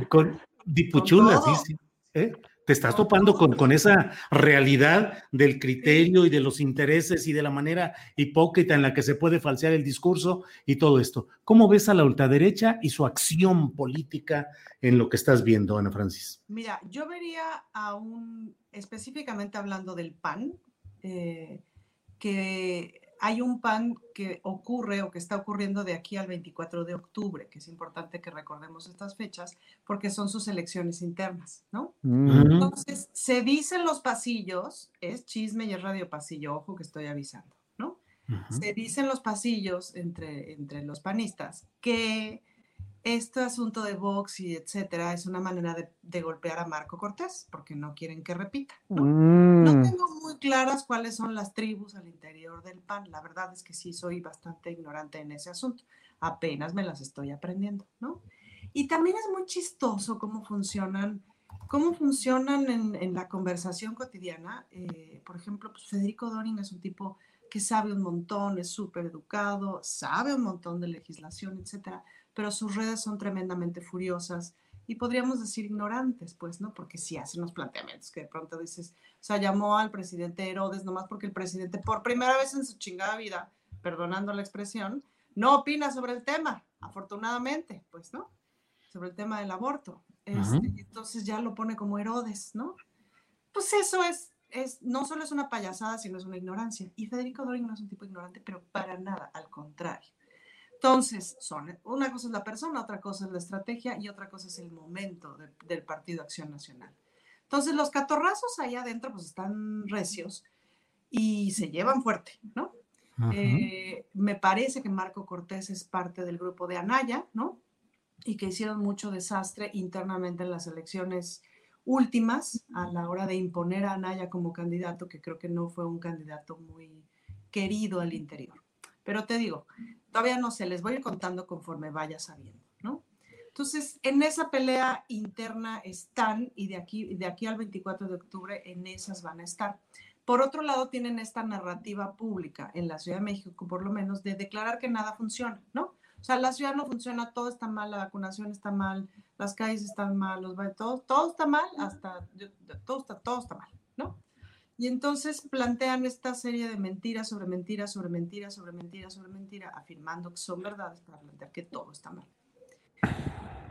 con dipuchula, Con sí, todo. sí. ¿eh? Te estás topando con, con esa realidad del criterio y de los intereses y de la manera hipócrita en la que se puede falsear el discurso y todo esto. ¿Cómo ves a la ultraderecha y su acción política en lo que estás viendo, Ana Francis? Mira, yo vería a un, específicamente hablando del PAN, eh, que hay un PAN que ocurre o que está ocurriendo de aquí al 24 de octubre, que es importante que recordemos estas fechas, porque son sus elecciones internas, ¿no? Mm. Entonces, se dice en los pasillos, es chisme y es radio pasillo, ojo que estoy avisando, ¿no? Se dice en los pasillos entre, entre los panistas que este asunto de Vox y etcétera es una manera de, de golpear a Marco Cortés porque no quieren que repita. ¿no? No Mm. tengo muy claras cuáles son las tribus al interior del PAN. La verdad es que sí soy bastante ignorante en ese asunto. Apenas me las estoy aprendiendo, ¿no? Y también es muy chistoso cómo funcionan, cómo funcionan en, en la conversación cotidiana. Eh, por ejemplo, pues Federico Doring es un tipo que sabe un montón, es súper educado, sabe un montón de legislación, etcétera, pero sus redes son tremendamente furiosas y podríamos decir ignorantes, pues, ¿no? Porque sí hacen los planteamientos que de pronto dices, o sea, llamó al presidente Herodes nomás porque el presidente, por primera vez en su chingada vida, perdonando la expresión, no opina sobre el tema, afortunadamente, pues, ¿no? Sobre el tema del aborto. Este. Entonces ya lo pone como Herodes, ¿no? Pues eso es es, no solo es una payasada, sino es una ignorancia. Y Federico Doring no es un tipo ignorante, pero para nada, al contrario. Entonces, son, una cosa es la persona, otra cosa es la estrategia y otra cosa es el momento del Partido Acción Nacional. Entonces, los catorrazos ahí adentro pues están recios y se llevan fuerte, ¿no? Eh, me parece que Marco Cortés es parte del grupo de Anaya, ¿no? Y que hicieron mucho desastre internamente en las elecciones últimas a la hora de imponer a Anaya como candidato, que creo que no fue un candidato muy querido al interior. Pero te digo, todavía no sé, les voy a ir contando conforme vaya sabiendo, ¿no? Entonces, en esa pelea interna están y de aquí, de aquí al 24 de octubre en esas van a estar. Por otro lado, tienen esta narrativa pública en la Ciudad de México, por lo menos, de declarar que nada funciona, ¿no? O sea, la ciudad no funciona, todo está mal, la vacunación está mal, las calles están mal, los todo, todo está mal, hasta todo está, todo está mal, ¿no? Y entonces plantean esta serie de mentiras sobre mentiras, sobre mentiras, sobre mentiras, sobre mentiras, afirmando que son verdades para plantear que todo está mal.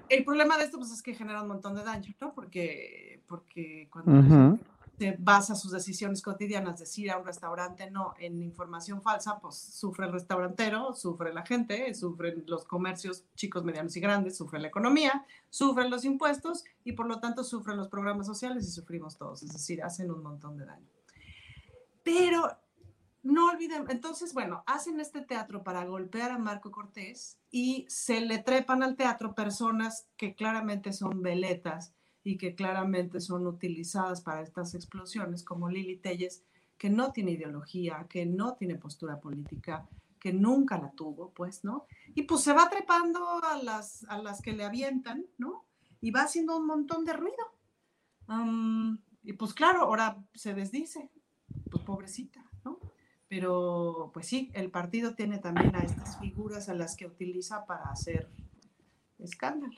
El problema de esto pues, es que genera un montón de daño, ¿no? Porque, porque cuando se basa sus decisiones cotidianas, decir a un restaurante no en información falsa, pues sufre el restaurantero, sufre la gente, sufren los comercios chicos, medianos y grandes, sufre la economía, sufren los impuestos y por lo tanto sufren los programas sociales y sufrimos todos, es decir, hacen un montón de daño. Pero no olviden, entonces, bueno, hacen este teatro para golpear a Marco Cortés y se le trepan al teatro personas que claramente son veletas y que claramente son utilizadas para estas explosiones, como Lili Telles, que no tiene ideología, que no tiene postura política, que nunca la tuvo, pues, ¿no? Y pues se va trepando a las, a las que le avientan, ¿no? Y va haciendo un montón de ruido. y pues claro, ahora se desdice, pues pobrecita, ¿no? Pero pues sí, el partido tiene también a estas figuras a las que utiliza para hacer escándalo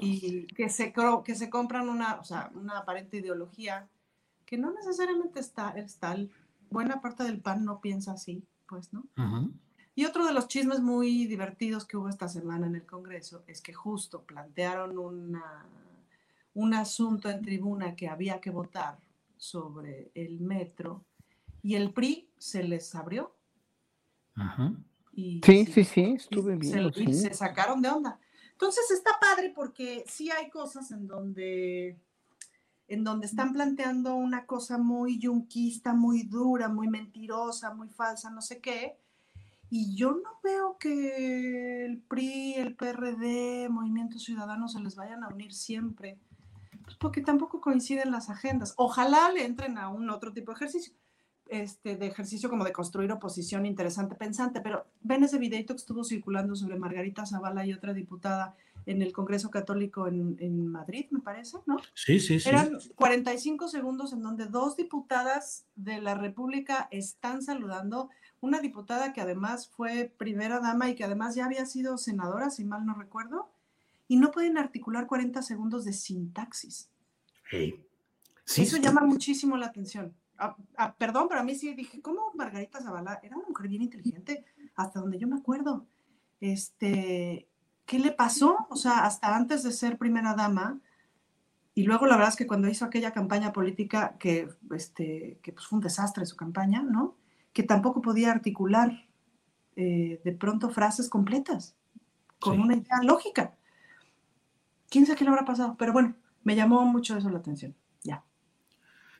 y que se, que se compran una, o sea, una aparente ideología que no necesariamente está, es tal. Buena parte del PAN no piensa así, pues, ¿no? Y otro de los chismes muy divertidos que hubo esta semana en el Congreso es que justo plantearon una, un asunto en tribuna que había que votar sobre el metro y el PRI se les abrió. Y sí, sí, sí, estuve bien. Se, se, sacaron de onda. Entonces está padre porque sí hay cosas en donde, en donde están planteando una cosa muy yunquista, muy dura, muy mentirosa, muy falsa, no sé qué. Y yo no veo que el PRI, el PRD, Movimiento Ciudadano se les vayan a unir siempre, pues porque tampoco coinciden las agendas. Ojalá le entren a un otro tipo de ejercicio este, de ejercicio como de construir oposición interesante pensante, pero ven ese videito que estuvo circulando sobre Margarita Zavala y otra diputada en el Congreso Católico en, en Madrid, me parece, ¿no? Sí, sí, sí. Eran 45 segundos en donde dos diputadas de la República están saludando, una diputada que además fue primera dama y que además ya había sido senadora, si mal no recuerdo, y no pueden articular 40 segundos de sintaxis. Sí, Eso llama muchísimo la atención. Ah, ah, perdón, pero a mí sí dije, ¿cómo Margarita Zavala era una mujer bien inteligente? Hasta donde yo me acuerdo. Este, ¿qué le pasó? O sea, hasta antes de ser primera dama, y luego la verdad es que cuando hizo aquella campaña política, que, este, que pues fue un desastre su campaña, ¿no? Que tampoco podía articular eh, de pronto frases completas, con una idea lógica. ¿Quién sabe qué le habrá pasado? Pero bueno, me llamó mucho eso la atención.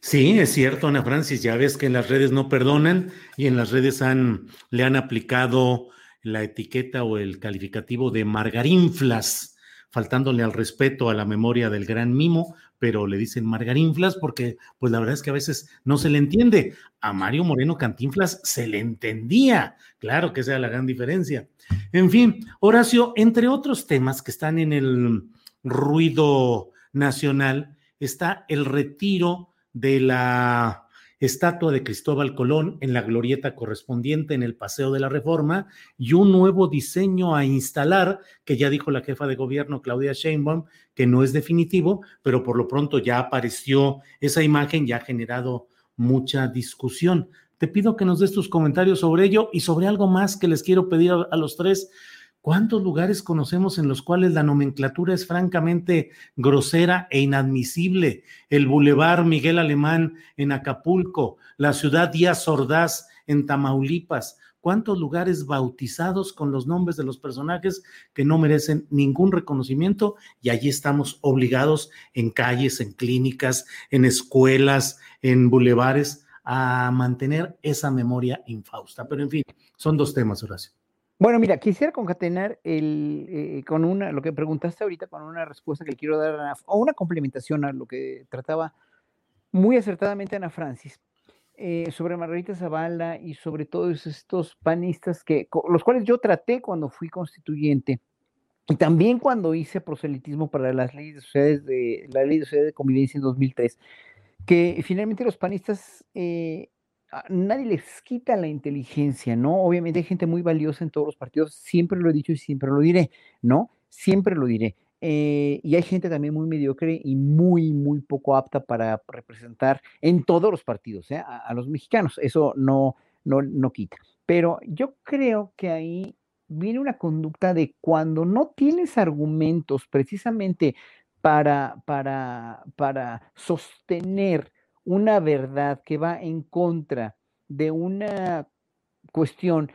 Sí, es cierto, Ana Francis, ya ves que en las redes no perdonan y en las redes han, le han aplicado la etiqueta o el calificativo de margarinflas, faltándole al respeto a la memoria del gran mimo, pero le dicen margarinflas porque pues la verdad es que a veces no se le entiende. A Mario Moreno Cantinflas se le entendía, claro que es la gran diferencia. En fin, Horacio, entre otros temas que están en el ruido nacional, está el retiro de la estatua de Cristóbal Colón en la glorieta correspondiente en el Paseo de la Reforma y un nuevo diseño a instalar, que ya dijo la jefa de gobierno Claudia Sheinbaum, que no es definitivo, pero por lo pronto ya apareció esa imagen, ya ha generado mucha discusión. Te pido que nos des tus comentarios sobre ello y sobre algo más que les quiero pedir a, los tres. ¿Cuántos lugares conocemos en los cuales la nomenclatura es francamente grosera e inadmisible? El Boulevard Miguel Alemán en Acapulco, la ciudad Díaz Ordaz en Tamaulipas. ¿Cuántos lugares bautizados con los nombres de los personajes que no merecen ningún reconocimiento? Y allí estamos obligados en calles, en clínicas, en escuelas, en bulevares a mantener esa memoria infausta. Pero en fin, son dos temas, Horacio. Bueno, mira, quisiera concatenar el, eh, con una, lo que preguntaste ahorita, con una respuesta que quiero dar, o una complementación a lo que trataba muy acertadamente Ana Francis, eh, sobre Margarita Zavala y sobre todos estos panistas que, los cuales yo traté cuando fui constituyente, y también cuando hice proselitismo para las leyes de, la ley de sociedades de convivencia en 2003, que finalmente los panistas eh, nadie les quita la inteligencia, ¿no? Obviamente hay gente muy valiosa en todos los partidos, siempre lo he dicho y siempre lo diré, ¿no? Siempre lo diré. Eh, y hay gente también muy mediocre y muy, muy poco apta para representar en todos los partidos, ¿eh? a, los mexicanos. Eso no, no, no quita. Pero yo creo que ahí viene una conducta de cuando no tienes argumentos precisamente para, para, para sostener una verdad que va en contra de una cuestión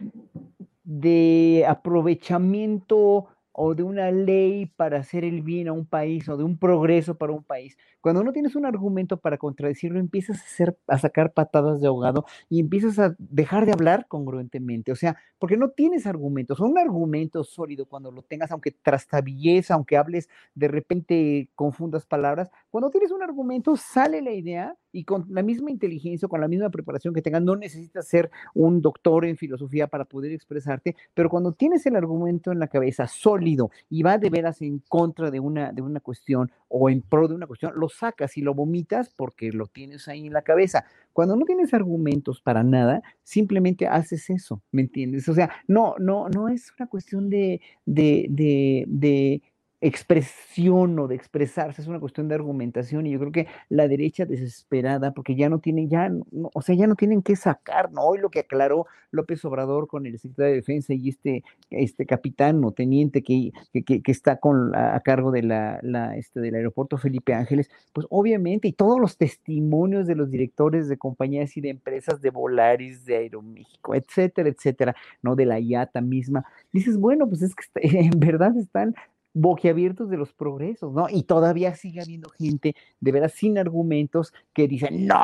de aprovechamiento o de una ley para hacer el bien a un país o de un progreso para un país, cuando no tienes un argumento para contradecirlo, empiezas a, hacer, a sacar patadas de ahogado y empiezas a dejar de hablar congruentemente. O sea, porque no tienes argumentos. Un argumento sólido cuando lo tengas, aunque trastabilles, aunque hables, de repente confundas palabras. Cuando tienes un argumento, sale la idea y con la misma inteligencia, con la misma preparación que tengas, no necesitas ser un doctor en filosofía para poder expresarte, pero cuando tienes el argumento en la cabeza sólido y va de veras en contra de una, de una cuestión o en pro de una cuestión, lo sacas y lo vomitas porque lo tienes ahí en la cabeza. Cuando no tienes argumentos para nada, simplemente haces eso, ¿me entiendes? O sea, no, no, no es una cuestión de, de, de, de expresión o de expresarse, es una cuestión de argumentación y yo creo que la derecha desesperada, porque ya no tienen, ya, o sea, ya no tienen que sacar, ¿no? Hoy lo que aclaró López Obrador con el secretario de Defensa y este, este capitán o teniente que, que, que está con, a, cargo de la, este, del aeropuerto Felipe Ángeles, pues obviamente, y todos los testimonios de los directores de compañías y de empresas de Volaris, de Aeroméxico, etcétera, etcétera, ¿no? De la IATA misma, dices, bueno, pues es que en verdad están boquiabiertos de los progresos, ¿no? Y todavía sigue habiendo gente de veras sin argumentos que dicen, no,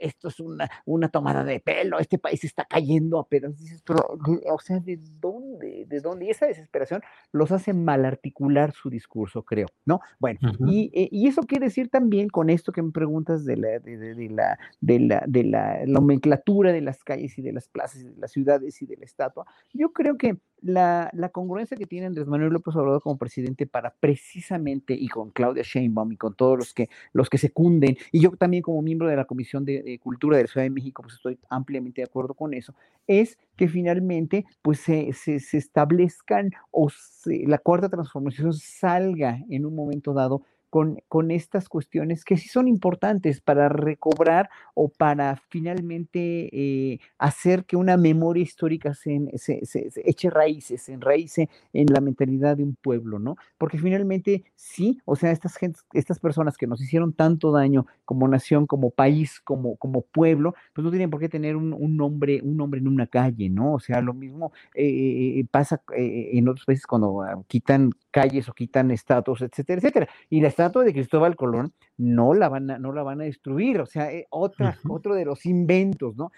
esto, es una, una tomada de pelo, este país está cayendo a pedazos. Dices, pero, o sea, ¿de dónde? ¿De dónde? Y esa desesperación los hace mal articular su discurso, creo, ¿no? Bueno, y, eh, y, eso quiere decir también con esto que me preguntas de la, de, de, la, de, la, de la nomenclatura de las calles y de las plazas y de las ciudades y de la estatua, yo creo que la, la, congruencia que tiene Andrés Manuel López Obrador como presidente para precisamente, y con Claudia Sheinbaum y con todos los que, los que secunden, y yo también como miembro de la Comisión de, Cultura de la Ciudad de México, pues estoy ampliamente de acuerdo con eso, es que finalmente pues se, se, establezcan o la cuarta transformación salga en un momento dado con, estas cuestiones que sí son importantes para recobrar o para finalmente eh, hacer que una memoria histórica se, eche raíces, se enraíce en la mentalidad de un pueblo, ¿no? Porque finalmente sí, o sea, estas, estas personas que nos hicieron tanto daño como nación, como país, como, como pueblo, pues no tienen por qué tener un, nombre, un nombre en una calle, ¿no? O sea, lo mismo eh, pasa eh, en otros países cuando ah, quitan calles o quitan estatuas, etcétera, etcétera. Y la de Cristóbal Colón no la van a, no la van a destruir, o sea, eh, otra, otro de los inventos, ¿no?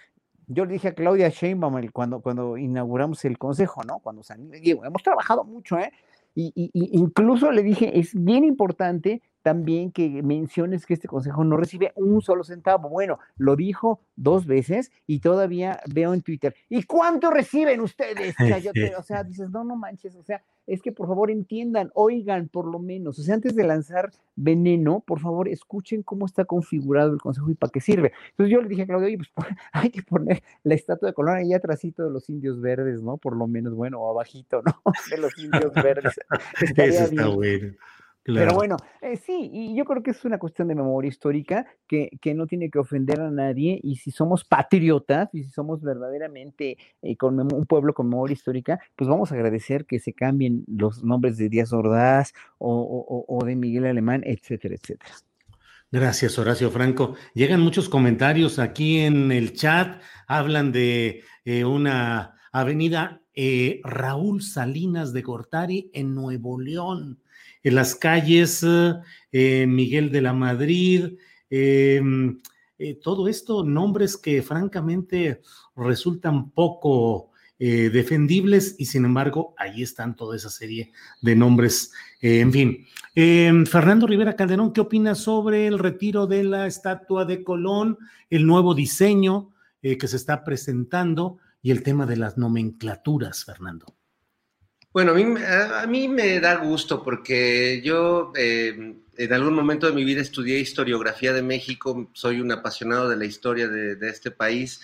Yo le dije a Claudia Sheinbaum cuando, cuando inauguramos el consejo, ¿no? Cuando digo, hemos trabajado mucho, ¿eh? Y, y, incluso le dije, es bien importante también que menciones que este consejo no recibe un solo centavo. Bueno, lo dijo dos veces y todavía veo en Twitter. ¿Y cuánto reciben ustedes? O sea, dices, no, no manches, o sea, es que por favor entiendan, oigan por lo menos, o sea, antes de lanzar veneno, por favor escuchen cómo está configurado el consejo y para qué sirve. Entonces yo le dije a Claudio, oye, pues hay que poner la estatua de Colón ahí atrásito de los indios verdes, ¿no? Por lo menos, bueno, o abajito, ¿no? De los indios verdes. Eso está bueno. Pero bueno, eh, sí, y yo creo que es una cuestión de memoria histórica que, que, no tiene que ofender a nadie y si somos patriotas y si somos verdaderamente eh, con un pueblo con memoria histórica, pues vamos a agradecer que se cambien los nombres de Díaz Ordaz o, o, o de Miguel Alemán, etcétera, etcétera. Gracias, Horacio Franco. Llegan muchos comentarios aquí en el chat. Hablan de eh, una avenida Raúl Salinas de Gortari en Nuevo León las calles eh, Miguel de la Madrid, em, eh, todo esto, nombres que francamente resultan poco eh, defendibles y sin embargo ahí están toda esa serie de nombres. en fin, Fernando Rivera Calderón, ¿qué opina sobre el retiro de la estatua de Colón, el nuevo diseño que se está presentando y el tema de las nomenclaturas, Fernando? Bueno, a mí, a, mí, me da gusto porque yo eh, en algún momento de mi vida estudié historiografía de México, soy un apasionado de la historia de, de este país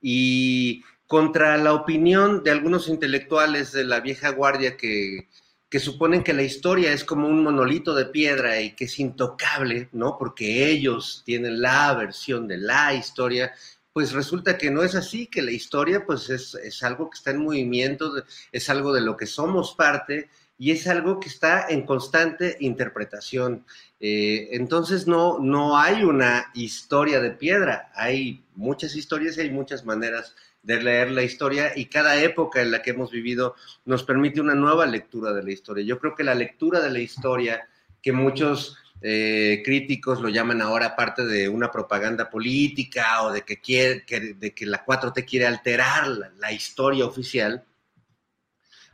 y contra la opinión de algunos intelectuales de la vieja guardia que, que suponen que la historia es como un monolito de piedra y que es intocable, ¿no? Porque ellos tienen la versión de la historia pues resulta que no es así, que la historia pues es, algo que está en movimiento, es algo de lo que somos parte y es algo que está en constante interpretación. Eh, entonces no, no hay una historia de piedra, hay muchas historias y hay muchas maneras de leer la historia y cada época en la que hemos vivido nos permite una nueva lectura de la historia. Yo creo que la lectura de la historia que muchos eh, críticos lo llaman ahora parte de una propaganda política o de que, quiere, de que la 4T quiere alterar la, historia oficial,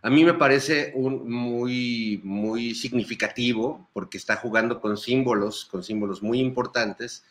a mí me parece un, muy, muy significativo porque está jugando con símbolos, con símbolos muy importantes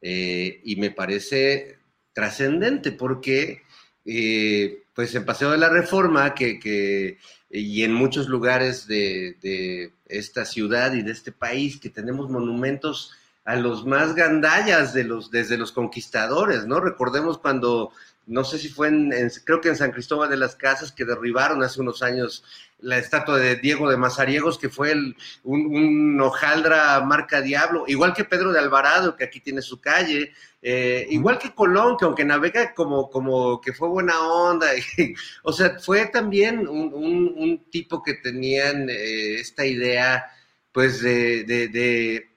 eh, y me parece trascendente porque eh, pues en Paseo de la Reforma, que, y en muchos lugares de, esta ciudad y de este país, que tenemos monumentos a los más gandallas de los, desde los conquistadores, ¿no? Recordemos cuando, no sé si fue en, creo que en San Cristóbal de las Casas, que derribaron hace unos años la estatua de Diego de Mazariegos, que fue un, un, hojaldra marca Diablo, igual que Pedro de Alvarado, que aquí tiene su calle, eh, igual que Colón, que aunque navega como, como que fue buena onda, o sea, fue también un, tipo que tenían eh, esta idea, pues, de, de,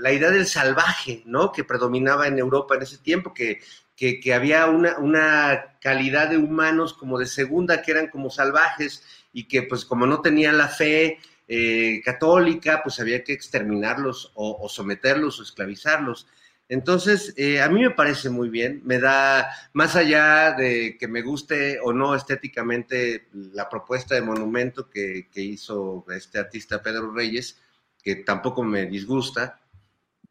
la idea del salvaje, ¿no? Que predominaba en Europa en ese tiempo, que, que, había una, una calidad de humanos como de segunda, que eran como salvajes, y que pues como no tenían la fe eh, católica, pues había que exterminarlos o, someterlos o esclavizarlos. Entonces, eh, a mí me parece muy bien, me da, más allá de que me guste o no estéticamente la propuesta de monumento que, hizo este artista Pedro Reyes, que tampoco me disgusta,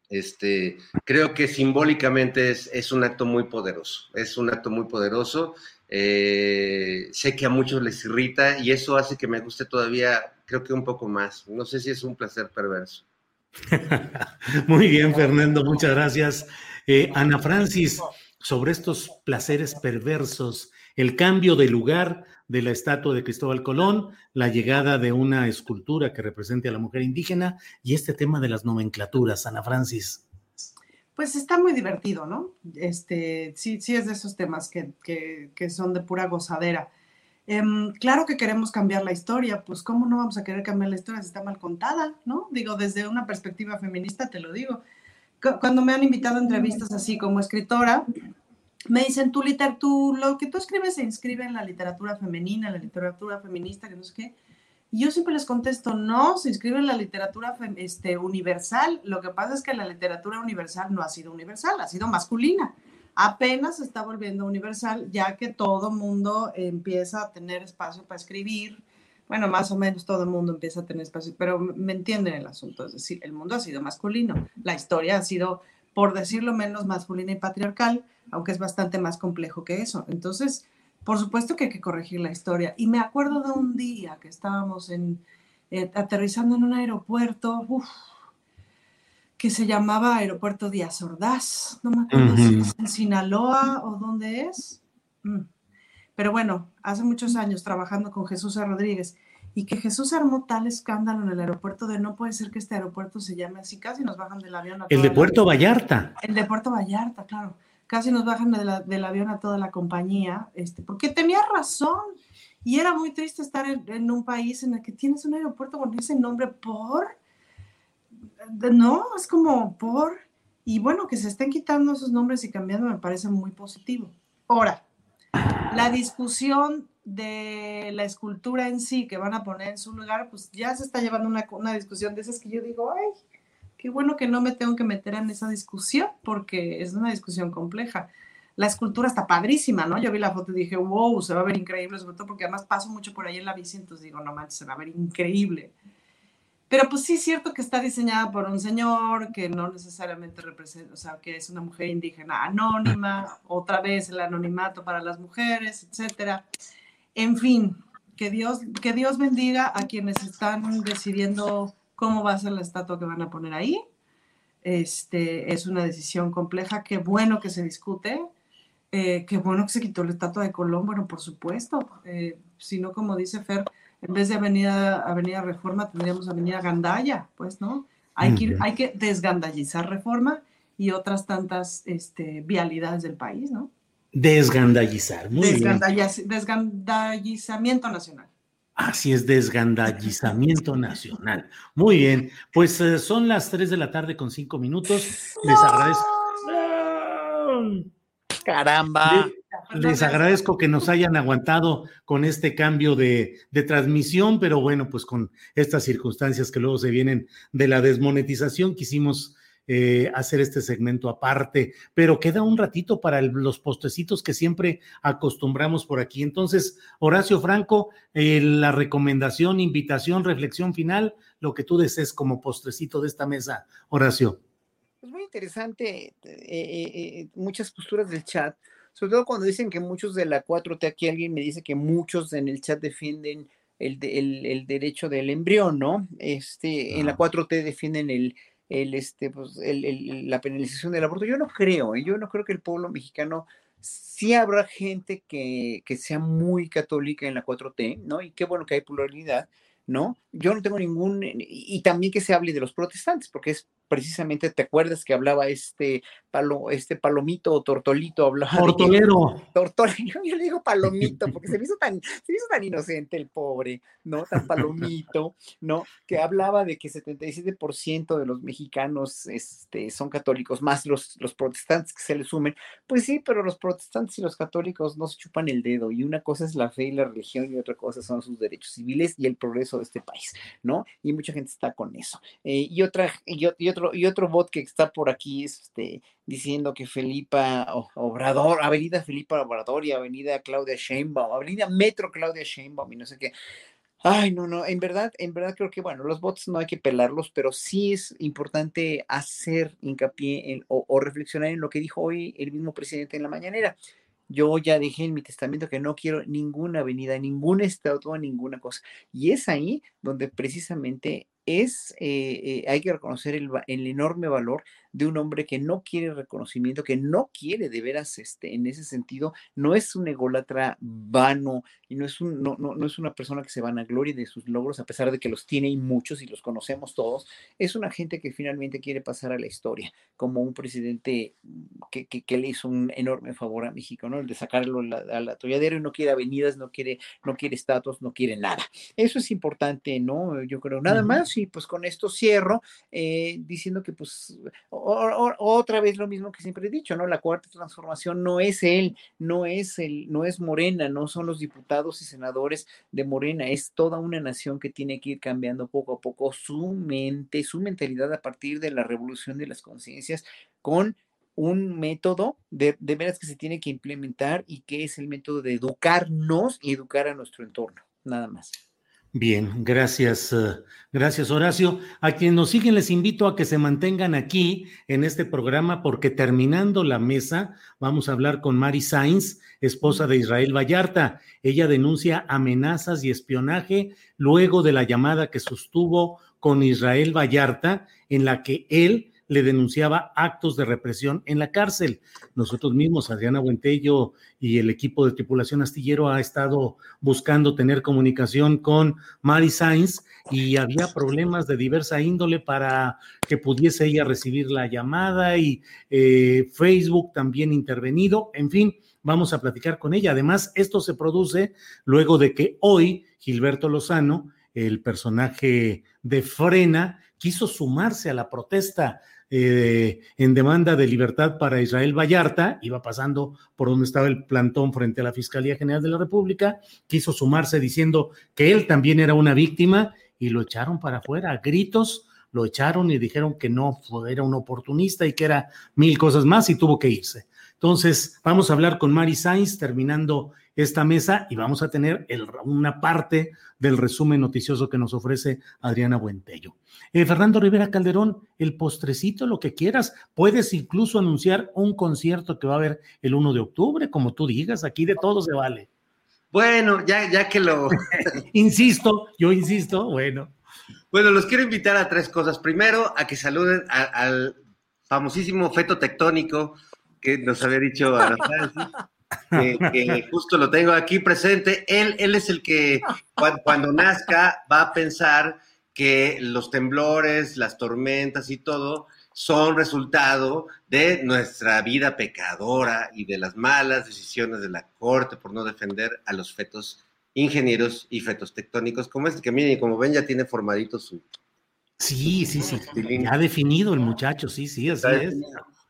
este, creo que simbólicamente es, un acto muy poderoso, es un acto muy poderoso eh, sé que a muchos les irrita y eso hace que me guste todavía, creo que un poco más. No sé si es un placer perverso. Muy bien, Fernando, muchas gracias. Eh, Ana Francis, sobre estos placeres perversos, el cambio de lugar de la estatua de Cristóbal Colón, la llegada de una escultura que represente a la mujer indígena y este tema de las nomenclaturas, Ana Francis. Pues está muy divertido, ¿no? Este, sí, sí es de esos temas que, que, son de pura gozadera. Em, claro que queremos cambiar la historia, pues ¿cómo no vamos a querer cambiar la historia si está mal contada, ¿no? Digo, desde una perspectiva feminista te lo digo. Cuando me han invitado a entrevistas así como escritora, me dicen, tú, tú, lo que tú escribes se inscribe en la literatura femenina, en la literatura feminista, que no sé qué. Y yo siempre les contesto, no, se inscribe en la literatura este, universal. Lo que pasa es que la literatura universal no ha sido universal, ha sido masculina. Apenas se está volviendo universal, ya que todo mundo empieza a tener espacio para escribir. Bueno, más o menos todo el mundo empieza a tener espacio, pero me entienden el asunto. Es decir, el mundo ha sido masculino. La historia ha sido, por decirlo menos, masculina y patriarcal, aunque es bastante más complejo que eso. Entonces, por supuesto que hay que corregir la historia. Y me acuerdo de un día que estábamos en, eh, aterrizando en un aeropuerto, que se llamaba Aeropuerto Díaz Ordaz. No me acuerdo si es en Sinaloa o dónde es. Mm. Pero bueno, hace muchos años trabajando con Jesús Rodríguez. Y que Jesús armó tal escándalo en el aeropuerto de no puede ser que este aeropuerto se llame así, casi nos bajan del avión. A el de Puerto Vallarta. El de Puerto Vallarta, claro. Casi nos bajan del avión a toda la compañía, este, porque tenía razón. Y era muy triste estar en, un país en el que tienes un aeropuerto con ese nombre por. No, es como por. Y bueno, que se estén quitando esos nombres y cambiando me parece muy positivo. Ahora, la discusión de la escultura en sí que van a poner en su lugar, pues ya se está llevando una, una discusión de esas que yo digo, ay, qué bueno que no me tengo que meter en esa discusión porque es una discusión compleja. La escultura está padrísima, ¿no? Yo vi la foto y dije, wow, se va a ver increíble, sobre todo porque además paso mucho por ahí en la bici, entonces digo, no manches, se va a ver increíble. Pero pues sí es cierto que está diseñada por un señor que no necesariamente representa, o sea, que es una mujer indígena anónima, otra vez el anonimato para las mujeres, etcétera. En fin, que Dios, que Dios bendiga a quienes están decidiendo cómo va a ser la estatua que van a poner ahí. Este, es una decisión compleja, qué bueno que se discute, eh, qué bueno que se quitó la estatua de Colón, bueno, por supuesto, eh, si no, como dice Fer, en vez de Avenida, Avenida Reforma, tendríamos Avenida Gandaya, pues, ¿no? Hay, que, hay que desgandallizar Reforma y otras tantas este, vialidades del país, ¿no? Desgandallizar, muy Desgandallizamiento nacional. Así es, desgandallizamiento nacional. Muy bien, pues eh, son las 3 de la tarde con 5 minutos. Les agradezco. Caramba. Les, agradezco que nos hayan aguantado con este cambio de, de, transmisión, pero bueno, pues con estas circunstancias que luego se vienen de la desmonetización, quisimos eh, hacer este segmento aparte, pero queda un ratito para los postecitos que siempre acostumbramos por aquí. Entonces, Horacio Franco, eh, la recomendación, invitación, reflexión final, lo que tú desees como postrecito de esta mesa, Horacio. Pues muy interesante, eh, muchas posturas del chat, sobre todo cuando dicen que muchos de la 4T, aquí alguien me dice que muchos en el chat defienden el, el, derecho del embrión, ¿no? Este, en la 4T defienden el, el, este, pues, el, la penalización del aborto. Yo no creo, ¿eh? yo no creo que el pueblo mexicano sí habrá gente que, que, sea muy católica en la 4T, ¿no? Y qué bueno que hay pluralidad, ¿no? Yo no tengo ningún, y también que se hable de los protestantes, porque es precisamente, ¿te acuerdas que hablaba este, palo, este palomito o tortolito? Hablaba Tortolero. Tortolero, yo le digo palomito, porque se me, hizo tan, se me hizo tan inocente el pobre, ¿no? Tan palomito, ¿no? Que hablaba de que 77% de los mexicanos este, son católicos, más los, los protestantes que se le sumen. Pues sí, pero los protestantes y los católicos no se chupan el dedo, y una cosa es la fe y la religión, y otra cosa son sus derechos civiles y el progreso de este país, ¿no? Y mucha gente está con eso. Eh, y otra, y, y otro, y otro bot que está por aquí este, diciendo que Felipa Obrador, Avenida Felipa Obrador y Avenida Claudia Sheinbaum, Avenida Metro Claudia Sheinbaum y no sé qué. Ay, no, no, en verdad, en verdad creo que, bueno, los bots no hay que pelarlos, pero sí es importante hacer hincapié en, o, o reflexionar en lo que dijo hoy el mismo presidente en la mañanera. Yo ya dije en mi testamento que no quiero ninguna avenida, ningún estatua, ninguna cosa. Y es ahí donde precisamente es, eh, eh, hay que reconocer el, el, enorme valor de un hombre que no quiere reconocimiento, que no quiere de veras, este, en ese sentido, no es un ególatra vano y no es, un, no, no, no es una persona que se van a gloria de sus logros, a pesar de que los tiene y muchos y los conocemos todos, es una gente que finalmente quiere pasar a la historia como un presidente que, que, que le hizo un enorme favor a México, ¿no? El de sacarlo al atolladero y no quiere avenidas, no quiere, no quiere estatuas, no quiere nada. Eso es importante, ¿no? Yo creo, nada más, y pues con esto cierro eh, diciendo que pues otra vez lo mismo que siempre he dicho, ¿no? La cuarta transformación no es él, no es el, no es Morena, no son los diputados y senadores de Morena, es toda una nación que tiene que ir cambiando poco a poco su mente, su mentalidad a partir de la revolución de las conciencias con un método de, de veras que se tiene que implementar y que es el método de educarnos y educar a nuestro entorno, nada más. Bien, gracias, uh, gracias Horacio. A quienes nos siguen les invito a que se mantengan aquí en este programa porque terminando la mesa vamos a hablar con Mari Sainz, esposa de Israel Vallarta. Ella denuncia amenazas y espionaje luego de la llamada que sostuvo con Israel Vallarta en la que él le denunciaba actos de represión en la cárcel. Nosotros mismos, Adriana Buentello y el equipo de tripulación astillero ha estado buscando tener comunicación con Mari Sainz y había problemas de diversa índole para que pudiese ella recibir la llamada y eh, Facebook también intervenido. En fin, vamos a platicar con ella. Además, esto se produce luego de que hoy Gilberto Lozano, el personaje de Frena, quiso sumarse a la protesta eh, en demanda de libertad para Israel Vallarta, iba pasando por donde estaba el plantón frente a la Fiscalía General de la República, quiso sumarse diciendo que él también era una víctima y lo echaron para afuera, a gritos lo echaron y dijeron que no era un oportunista y que era mil cosas más y tuvo que irse. Entonces, vamos a hablar con Mari Sainz terminando esta mesa y vamos a tener una parte del resumen noticioso que nos ofrece Adriana Buentello. Eh, Fernando Rivera Calderón, el postrecito, lo que quieras. Puedes incluso anunciar un concierto que va a haber el 1 de octubre, como tú digas, aquí de todo se vale. Bueno, ya, ya que lo... insisto, yo insisto, bueno. Bueno, los quiero invitar a tres cosas. Primero, a que saluden al famosísimo feto tectónico que nos había dicho Ana que, justo lo tengo aquí presente. Él, él es el que cuando, nazca va a pensar que los temblores, las tormentas y todo son resultado de nuestra vida pecadora y de las malas decisiones de la Corte por no defender a los fetos ingenieros y fetos tectónicos, como este que miren, como ven ya tiene formadito su... Sí, sí, sí, ya ha definido el muchacho, sí, sí, así es.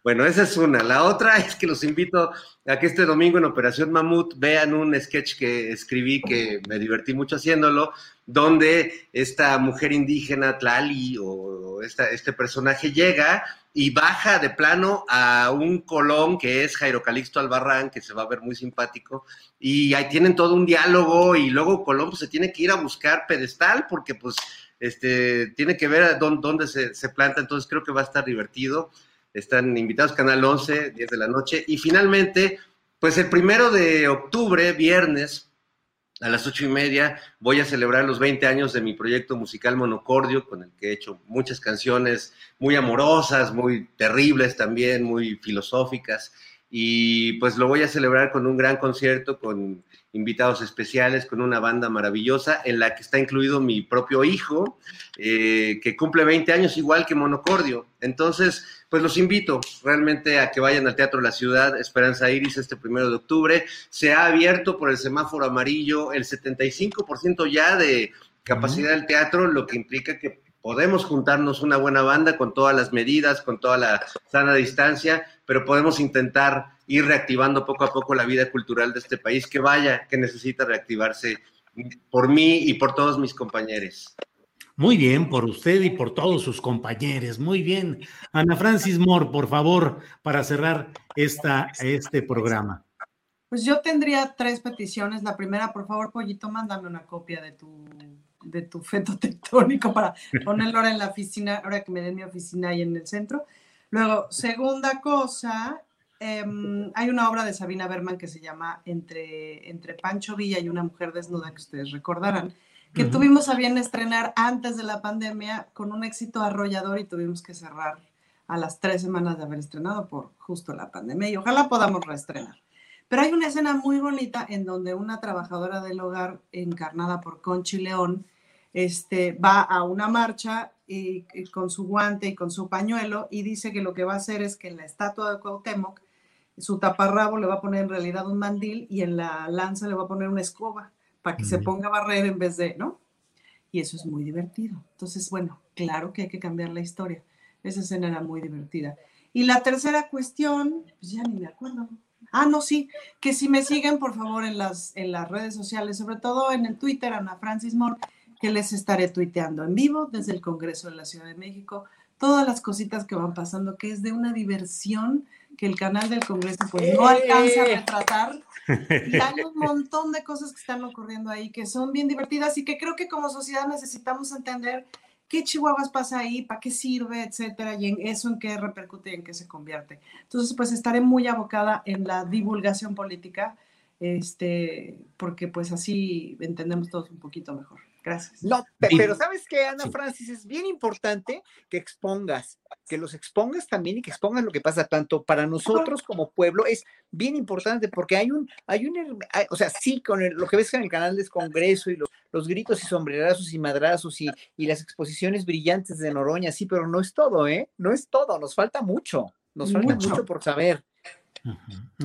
Bueno, esa es una. La otra es que los invito a que este domingo en Operación Mamut vean un sketch que escribí que me divertí mucho haciéndolo, donde esta mujer indígena, Tlali, o este personaje llega y baja de plano a un colón que es Jairo Calixto Albarrán, que se va a ver muy simpático, y ahí tienen todo un diálogo y luego Colón pues, se tiene que ir a buscar pedestal porque pues este, tiene que ver dónde, se, se planta, entonces creo que va a estar divertido. Están invitados Canal 11, 10 de la noche. Y finalmente, pues el primero de octubre, viernes, a las ocho y media, voy a celebrar los 20 años de mi proyecto musical Monocordio, con el que he hecho muchas canciones muy amorosas, muy terribles también, muy filosóficas. Y pues lo voy a celebrar con un gran concierto, con invitados especiales, con una banda maravillosa en la que está incluido mi propio hijo, eh, que cumple 20 años igual que Monocordio. Entonces, pues los invito realmente a que vayan al Teatro La Ciudad, Esperanza Iris, este primero de octubre. Se ha abierto por el semáforo amarillo el 75% ya de capacidad del teatro, lo que implica que podemos juntarnos una buena banda con todas las medidas, con toda la sana distancia, pero podemos intentar ir reactivando poco a poco la vida cultural de este país, que vaya, que necesita reactivarse por mí y por todos mis compañeros. Muy bien, por usted y por todos sus compañeros. Muy bien. Ana Francis Moore, por favor, para cerrar esta, este programa. Pues yo tendría tres peticiones. La primera, por favor, Pollito, mándame una copia de tu, de tu feto tectónico para ponerlo ahora en la oficina, ahora que me den mi oficina ahí en el centro. Luego, segunda cosa, em, hay una obra de Sabina Berman que se llama Entre, Entre Pancho Villa y una mujer desnuda, que ustedes recordarán que tuvimos a bien estrenar antes de la pandemia con un éxito arrollador y tuvimos que cerrar a las tres semanas de haber estrenado por justo la pandemia y ojalá podamos reestrenar. Pero hay una escena muy bonita en donde una trabajadora del hogar encarnada por Conchi León este, va a una marcha y, con su guante y con su pañuelo y dice que lo que va a hacer es que en la estatua de Cuauhtémoc su taparrabo le va a poner en realidad un mandil y en la lanza le va a poner una escoba para que se ponga a barrer en vez de, ¿no? Y eso es muy divertido. Entonces, bueno, claro que hay que cambiar la historia. Esa escena era muy divertida. Y la tercera cuestión, pues ya ni me acuerdo. Ah, no, sí, que si me siguen, por favor, en las, en las redes sociales, sobre todo en el Twitter, Ana Francis Moore, que les estaré tuiteando en vivo desde el Congreso de la Ciudad de México, todas las cositas que van pasando, que es de una diversión que el canal del Congreso pues no alcanza a retratar. Y hay un montón de cosas que están ocurriendo ahí que son bien divertidas y que creo que como sociedad necesitamos entender qué chihuahuas pasa ahí, para qué sirve, etcétera, y en eso en qué repercute y en qué se convierte. Entonces, pues estaré muy abocada en la divulgación política, este, porque pues así entendemos todos un poquito mejor. Gracias. No, pero ¿sabes qué, Ana Sí. Francis? Es bien importante que expongas, que los expongas también y que expongas lo que pasa tanto para nosotros como pueblo. Es bien importante porque hay un, hay un, hay- o sea, sí, con el- lo que ves en el canal del Congreso y los, los gritos y sombrerazos y madrazos y, y las exposiciones brillantes de Noroña, sí, pero no es todo, ¿eh? No es todo, nos falta mucho, nos falta Mucho. mucho por saber.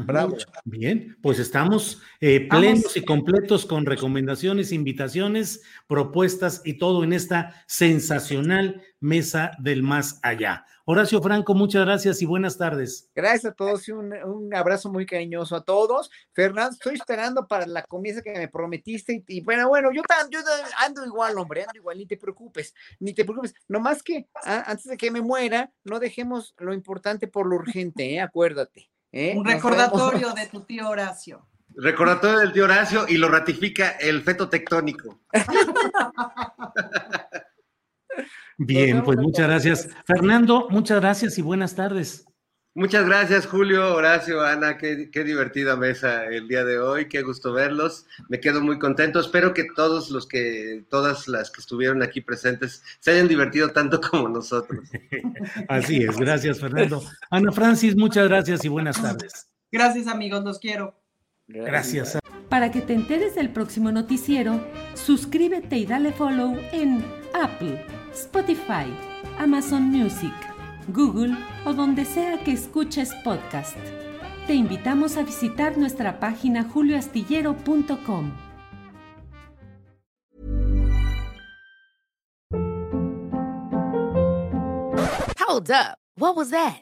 Bravo. Bien, pues estamos eh, Vamos. plenos y completos con recomendaciones, invitaciones, propuestas y todo en esta sensacional mesa del más allá. Horacio Franco, muchas gracias y buenas tardes. Gracias a todos y un, un abrazo muy cariñoso a todos. Fernando, estoy esperando para la comida que me prometiste. Y, y bueno, bueno, yo, tan- yo tan- ando igual, hombre, ando igual, ni te preocupes, ni te preocupes. Nomás que a- antes de que me muera, no dejemos lo importante por lo urgente, ¿eh? Acuérdate. ¿Eh? Un recordatorio de tu tío Horacio. Recordatorio del tío Horacio y lo ratifica el feto tectónico. Bien, pues muchas gracias. Fernando, muchas gracias y buenas tardes. Muchas gracias, Julio, Horacio, Ana. Qué, qué divertida mesa el día de hoy. Qué gusto verlos. Me quedo muy contento. Espero que todos los que, todas las que estuvieron aquí presentes se hayan divertido tanto como nosotros. Así es, gracias Fernando. Ana Francis, muchas gracias y buenas tardes. Gracias, amigos, los quiero. Gracias. Para que te enteres del próximo noticiero, suscríbete y dale follow en Apple, Spotify, Amazon Music, Google o donde sea que escuches podcast. Te invitamos a visitar nuestra página julioastillero.com. Hold up. What was that?